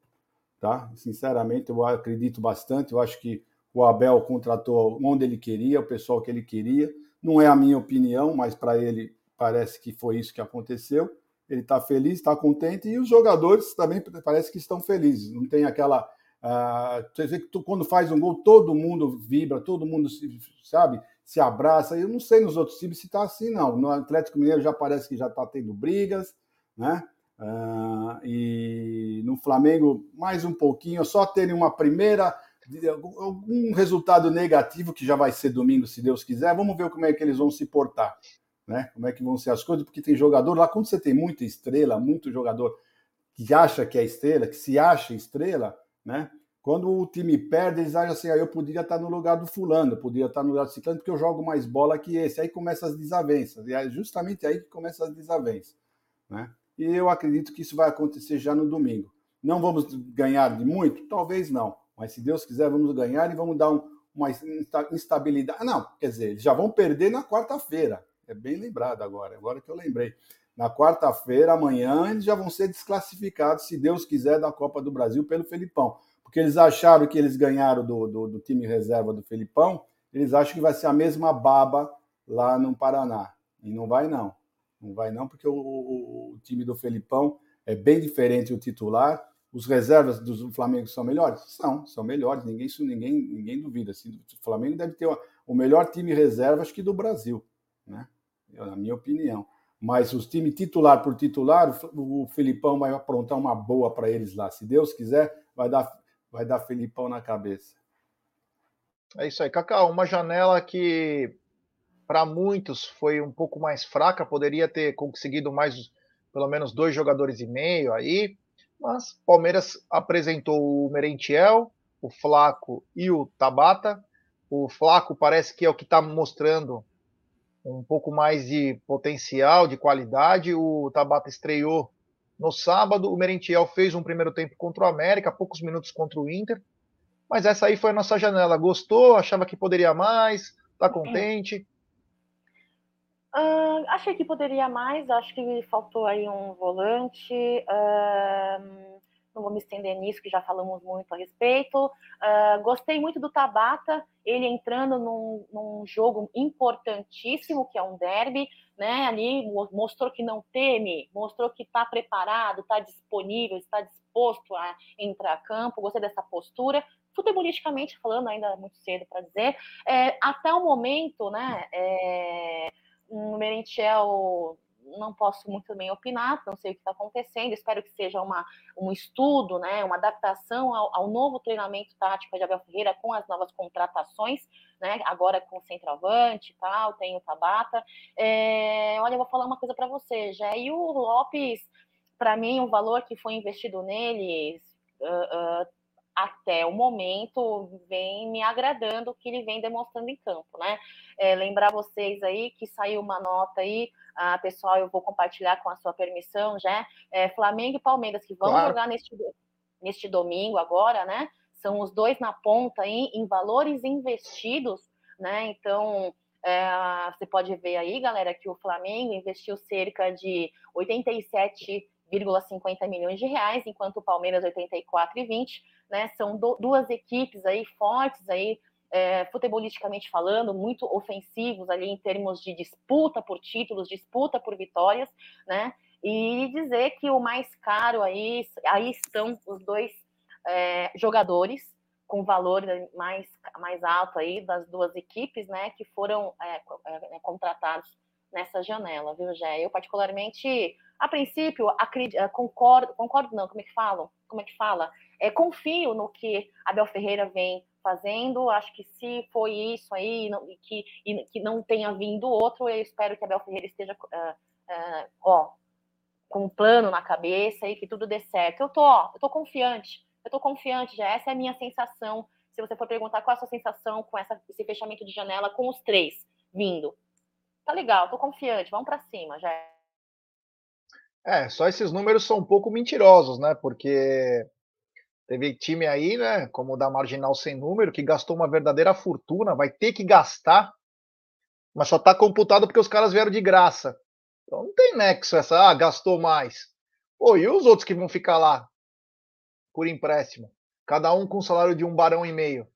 tá? Sinceramente, eu acredito bastante. Eu acho que o Abel contratou onde ele queria, o pessoal que ele queria. Não é a minha opinião, mas para ele parece que foi isso que aconteceu. Ele está feliz, está contente e os jogadores também parece que estão felizes. Não tem aquela. Uh, você vê que tu, quando faz um gol, todo mundo vibra, todo mundo se, sabe, se abraça. Eu não sei nos outros times se está assim, não. No Atlético Mineiro já parece que já está tendo brigas, né? Uh, e no Flamengo, mais um pouquinho, só terem uma primeira, algum resultado negativo, que já vai ser domingo, se Deus quiser. Vamos ver como é que eles vão se portar, né? Como é que vão ser as coisas, porque tem jogador lá, quando você tem muita estrela, muito jogador que acha que é estrela, que se acha estrela, né? Quando o time perde, eles acham assim, ah, eu poderia estar no lugar do fulano, poderia estar no lugar do ciclano, porque eu jogo mais bola que esse. Aí começa as desavenças, e é justamente aí que começa as desavenças, né? E eu acredito que isso vai acontecer já no domingo. Não vamos ganhar de muito? Talvez não, mas se Deus quiser, vamos ganhar e vamos dar um, uma instabilidade. Não, quer dizer, eles já vão perder na quarta-feira. É bem lembrado agora, agora que eu lembrei. Na quarta-feira, amanhã, eles já vão ser desclassificados, se Deus quiser, da Copa do Brasil pelo Felipão. Porque eles acharam que eles ganharam do, do, do time reserva do Felipão, eles acham que vai ser a mesma baba lá no Paraná. E não vai, não. Não vai não, porque o, o, o time do Felipão é bem diferente do titular. Os reservas do Flamengo são melhores? São, são melhores. Ninguém, isso ninguém, ninguém duvida. Assim, o Flamengo deve ter uma, o melhor time reserva, acho que do Brasil, né? Na minha opinião. Mas os times titular por titular, o Felipão vai aprontar uma boa para eles lá. Se Deus quiser, vai dar, vai dar Felipão na cabeça. É isso aí, Cacau. Uma janela que para muitos foi um pouco mais fraca, poderia ter conseguido mais pelo menos dois jogadores e meio aí, mas Palmeiras apresentou o Merentiel, o Flaco e o Tabata. O Flaco parece que é o que está mostrando um pouco mais de potencial, de qualidade. O Tabata estreou no sábado. O Merentiel fez um primeiro tempo contra o América, poucos minutos contra o Inter. Mas essa aí foi a nossa janela. Gostou? Achava que poderia mais? Está contente? Uh, achei que poderia mais, acho que faltou aí um volante. Uh, não vou me estender nisso, que já falamos muito a respeito. Uh, gostei muito do Tabata, ele entrando num, num, jogo importantíssimo, que é um derby, né? Ali mostrou que não teme, mostrou que está preparado, está disponível, está disposto a entrar a campo. Gostei dessa postura. Futebolisticamente falando, ainda é muito cedo para dizer. É, até o momento, né? É, um Merentiel não posso muito bem opinar, não sei o que está acontecendo, espero que seja uma, um estudo, né, uma adaptação ao, ao, novo treinamento tático de Abel Ferreira com as novas contratações, né, agora com o centroavante e tal, tem o Tabata. É, olha, eu vou falar uma coisa para você, já e o Lopes, para mim, o valor que foi investido nele uh, uh, até o momento vem me agradando o que ele vem demonstrando em campo, né? É, lembrar vocês aí que saiu uma nota aí, ah, pessoal, eu vou compartilhar com a sua permissão já. É, Flamengo e Palmeiras que vão claro. jogar neste, neste domingo agora, né? São os dois na ponta aí em valores investidos, né? Então é, você pode ver aí, galera, que o Flamengo investiu cerca de 87 1,50 milhões de reais, enquanto o Palmeiras 84,20, né? São do, duas equipes aí fortes aí, é, futebolisticamente falando, muito ofensivos ali em termos de disputa por títulos, disputa por vitórias, né? E dizer que o mais caro aí, aí estão os dois é, jogadores com valor mais, mais alto aí das duas equipes, né? Que foram é, é contratados nessa janela, viu, Jé? Eu, particularmente, a princípio, acredito, concordo, concordo não, como é que falam? Como é que fala? É, confio no que Abel Ferreira vem fazendo, acho que se foi isso aí, não, e que, e, que não tenha vindo outro, eu espero que Abel Ferreira esteja, uh, uh, ó, com um plano na cabeça e que tudo dê certo. Eu tô, ó, eu tô confiante, Eu tô confiante, já essa é a minha sensação. Se você for perguntar qual é a sua sensação com essa, esse fechamento de janela com os três vindo. Tá legal, tô confiante, vamos para cima, já. É, só esses números são um pouco mentirosos, né? Porque teve time aí, né, como o da Marginal Sem Número, que gastou uma verdadeira fortuna, vai ter que gastar, mas só tá computado porque os caras vieram de graça. Então não tem nexo essa, ah, gastou mais. Pô, e os outros que vão ficar lá por empréstimo? Cada um com salário de um barão e meio.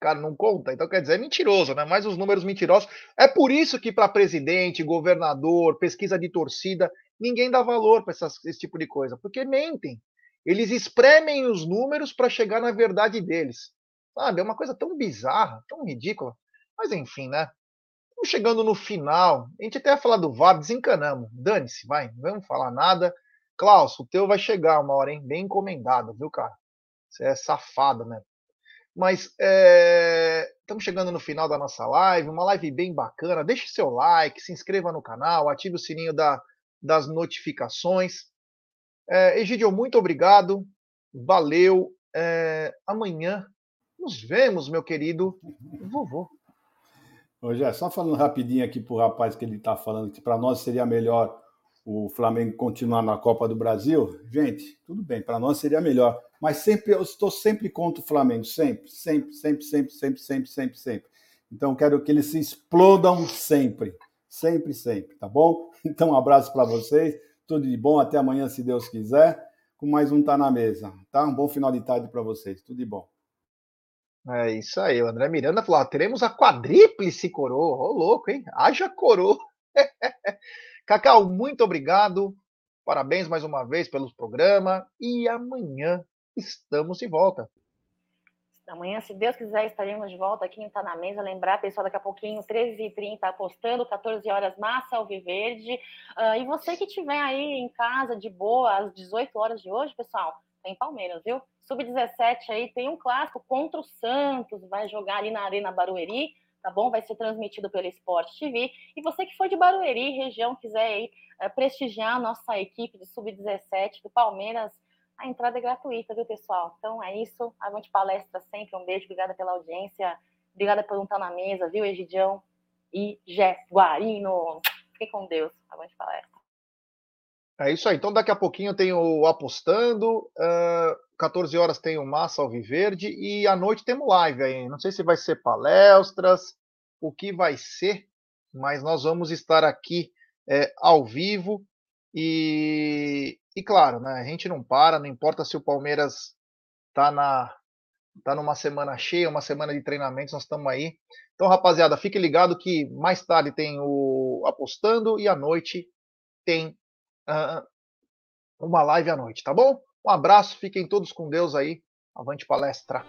Cara, não conta. Então quer dizer, é mentiroso, né? Mais os números mentirosos. É por isso que para presidente, governador, pesquisa de torcida, ninguém dá valor para esse tipo de coisa, porque mentem. Eles espremem os números para chegar na verdade deles. Sabe? É uma coisa tão bizarra, tão ridícula. Mas enfim, né? Estamos chegando no final. A gente até ia falar do VAR, desencanamos. Dane-se, vai, não vamos falar nada. Klaus, o teu vai chegar uma hora, hein? Bem encomendado, viu, cara? Você é safado, né? Mas é... estamos chegando no final da nossa live, uma live bem bacana. Deixe seu like, se inscreva no canal, ative o sininho da, das notificações. É, Egidio, muito obrigado. Valeu. É, amanhã nos vemos, meu querido vovô. É só falando rapidinho aqui para o rapaz que ele está falando que para nós seria melhor o Flamengo continuar na Copa do Brasil. Gente, tudo bem, para nós seria melhor mas sempre eu estou sempre contra o Flamengo, sempre, sempre, sempre, sempre, sempre, sempre, sempre, sempre. Então quero que eles se explodam sempre, sempre, sempre, tá bom? Então um abraço para vocês, tudo de bom, até amanhã se Deus quiser, com mais um tá na mesa, tá? Um bom final de tarde para vocês, tudo de bom. É isso aí, o André Miranda falou: teremos a quadríplice coroa. Ô, louco, hein? Haja coroa. Cacau, muito obrigado. Parabéns mais uma vez pelo programa. E amanhã estamos de volta. Amanhã, se Deus quiser, estaremos de volta aqui em Tá na Mesa. Lembrar, pessoal, daqui a pouquinho, 13h30, apostando, 14 horas, Massa Alviverde. Uh, e você que estiver aí em casa, de boa, às 18 horas de hoje, pessoal, tem Palmeiras, viu? Sub-17 aí, tem um clássico contra o Santos, vai jogar ali na Arena Barueri, tá bom? Vai ser transmitido pelo Esporte TV. E você que for de Barueri, região, quiser aí uh, prestigiar a nossa equipe de Sub-17 do Palmeiras, a entrada é gratuita, viu, pessoal? Então é isso. Avante palestra sempre. Um beijo, obrigada pela audiência. Obrigada por estar na mesa, viu, Egidião e Jé Guarino. Fique com Deus. Avante palestra. É isso aí. Então daqui a pouquinho tem o Apostando. Uh, 14 horas tem o Massa Alviverde. E à noite temos live aí. Não sei se vai ser palestras, o que vai ser, mas nós vamos estar aqui é, ao vivo. E, e claro, né, a gente não para, não importa se o Palmeiras tá na tá numa semana cheia, uma semana de treinamentos, nós estamos aí. Então, rapaziada, fique ligado que mais tarde tem o apostando e à noite tem uh, uma live à noite, tá bom? Um abraço, fiquem todos com Deus aí. Avante palestra.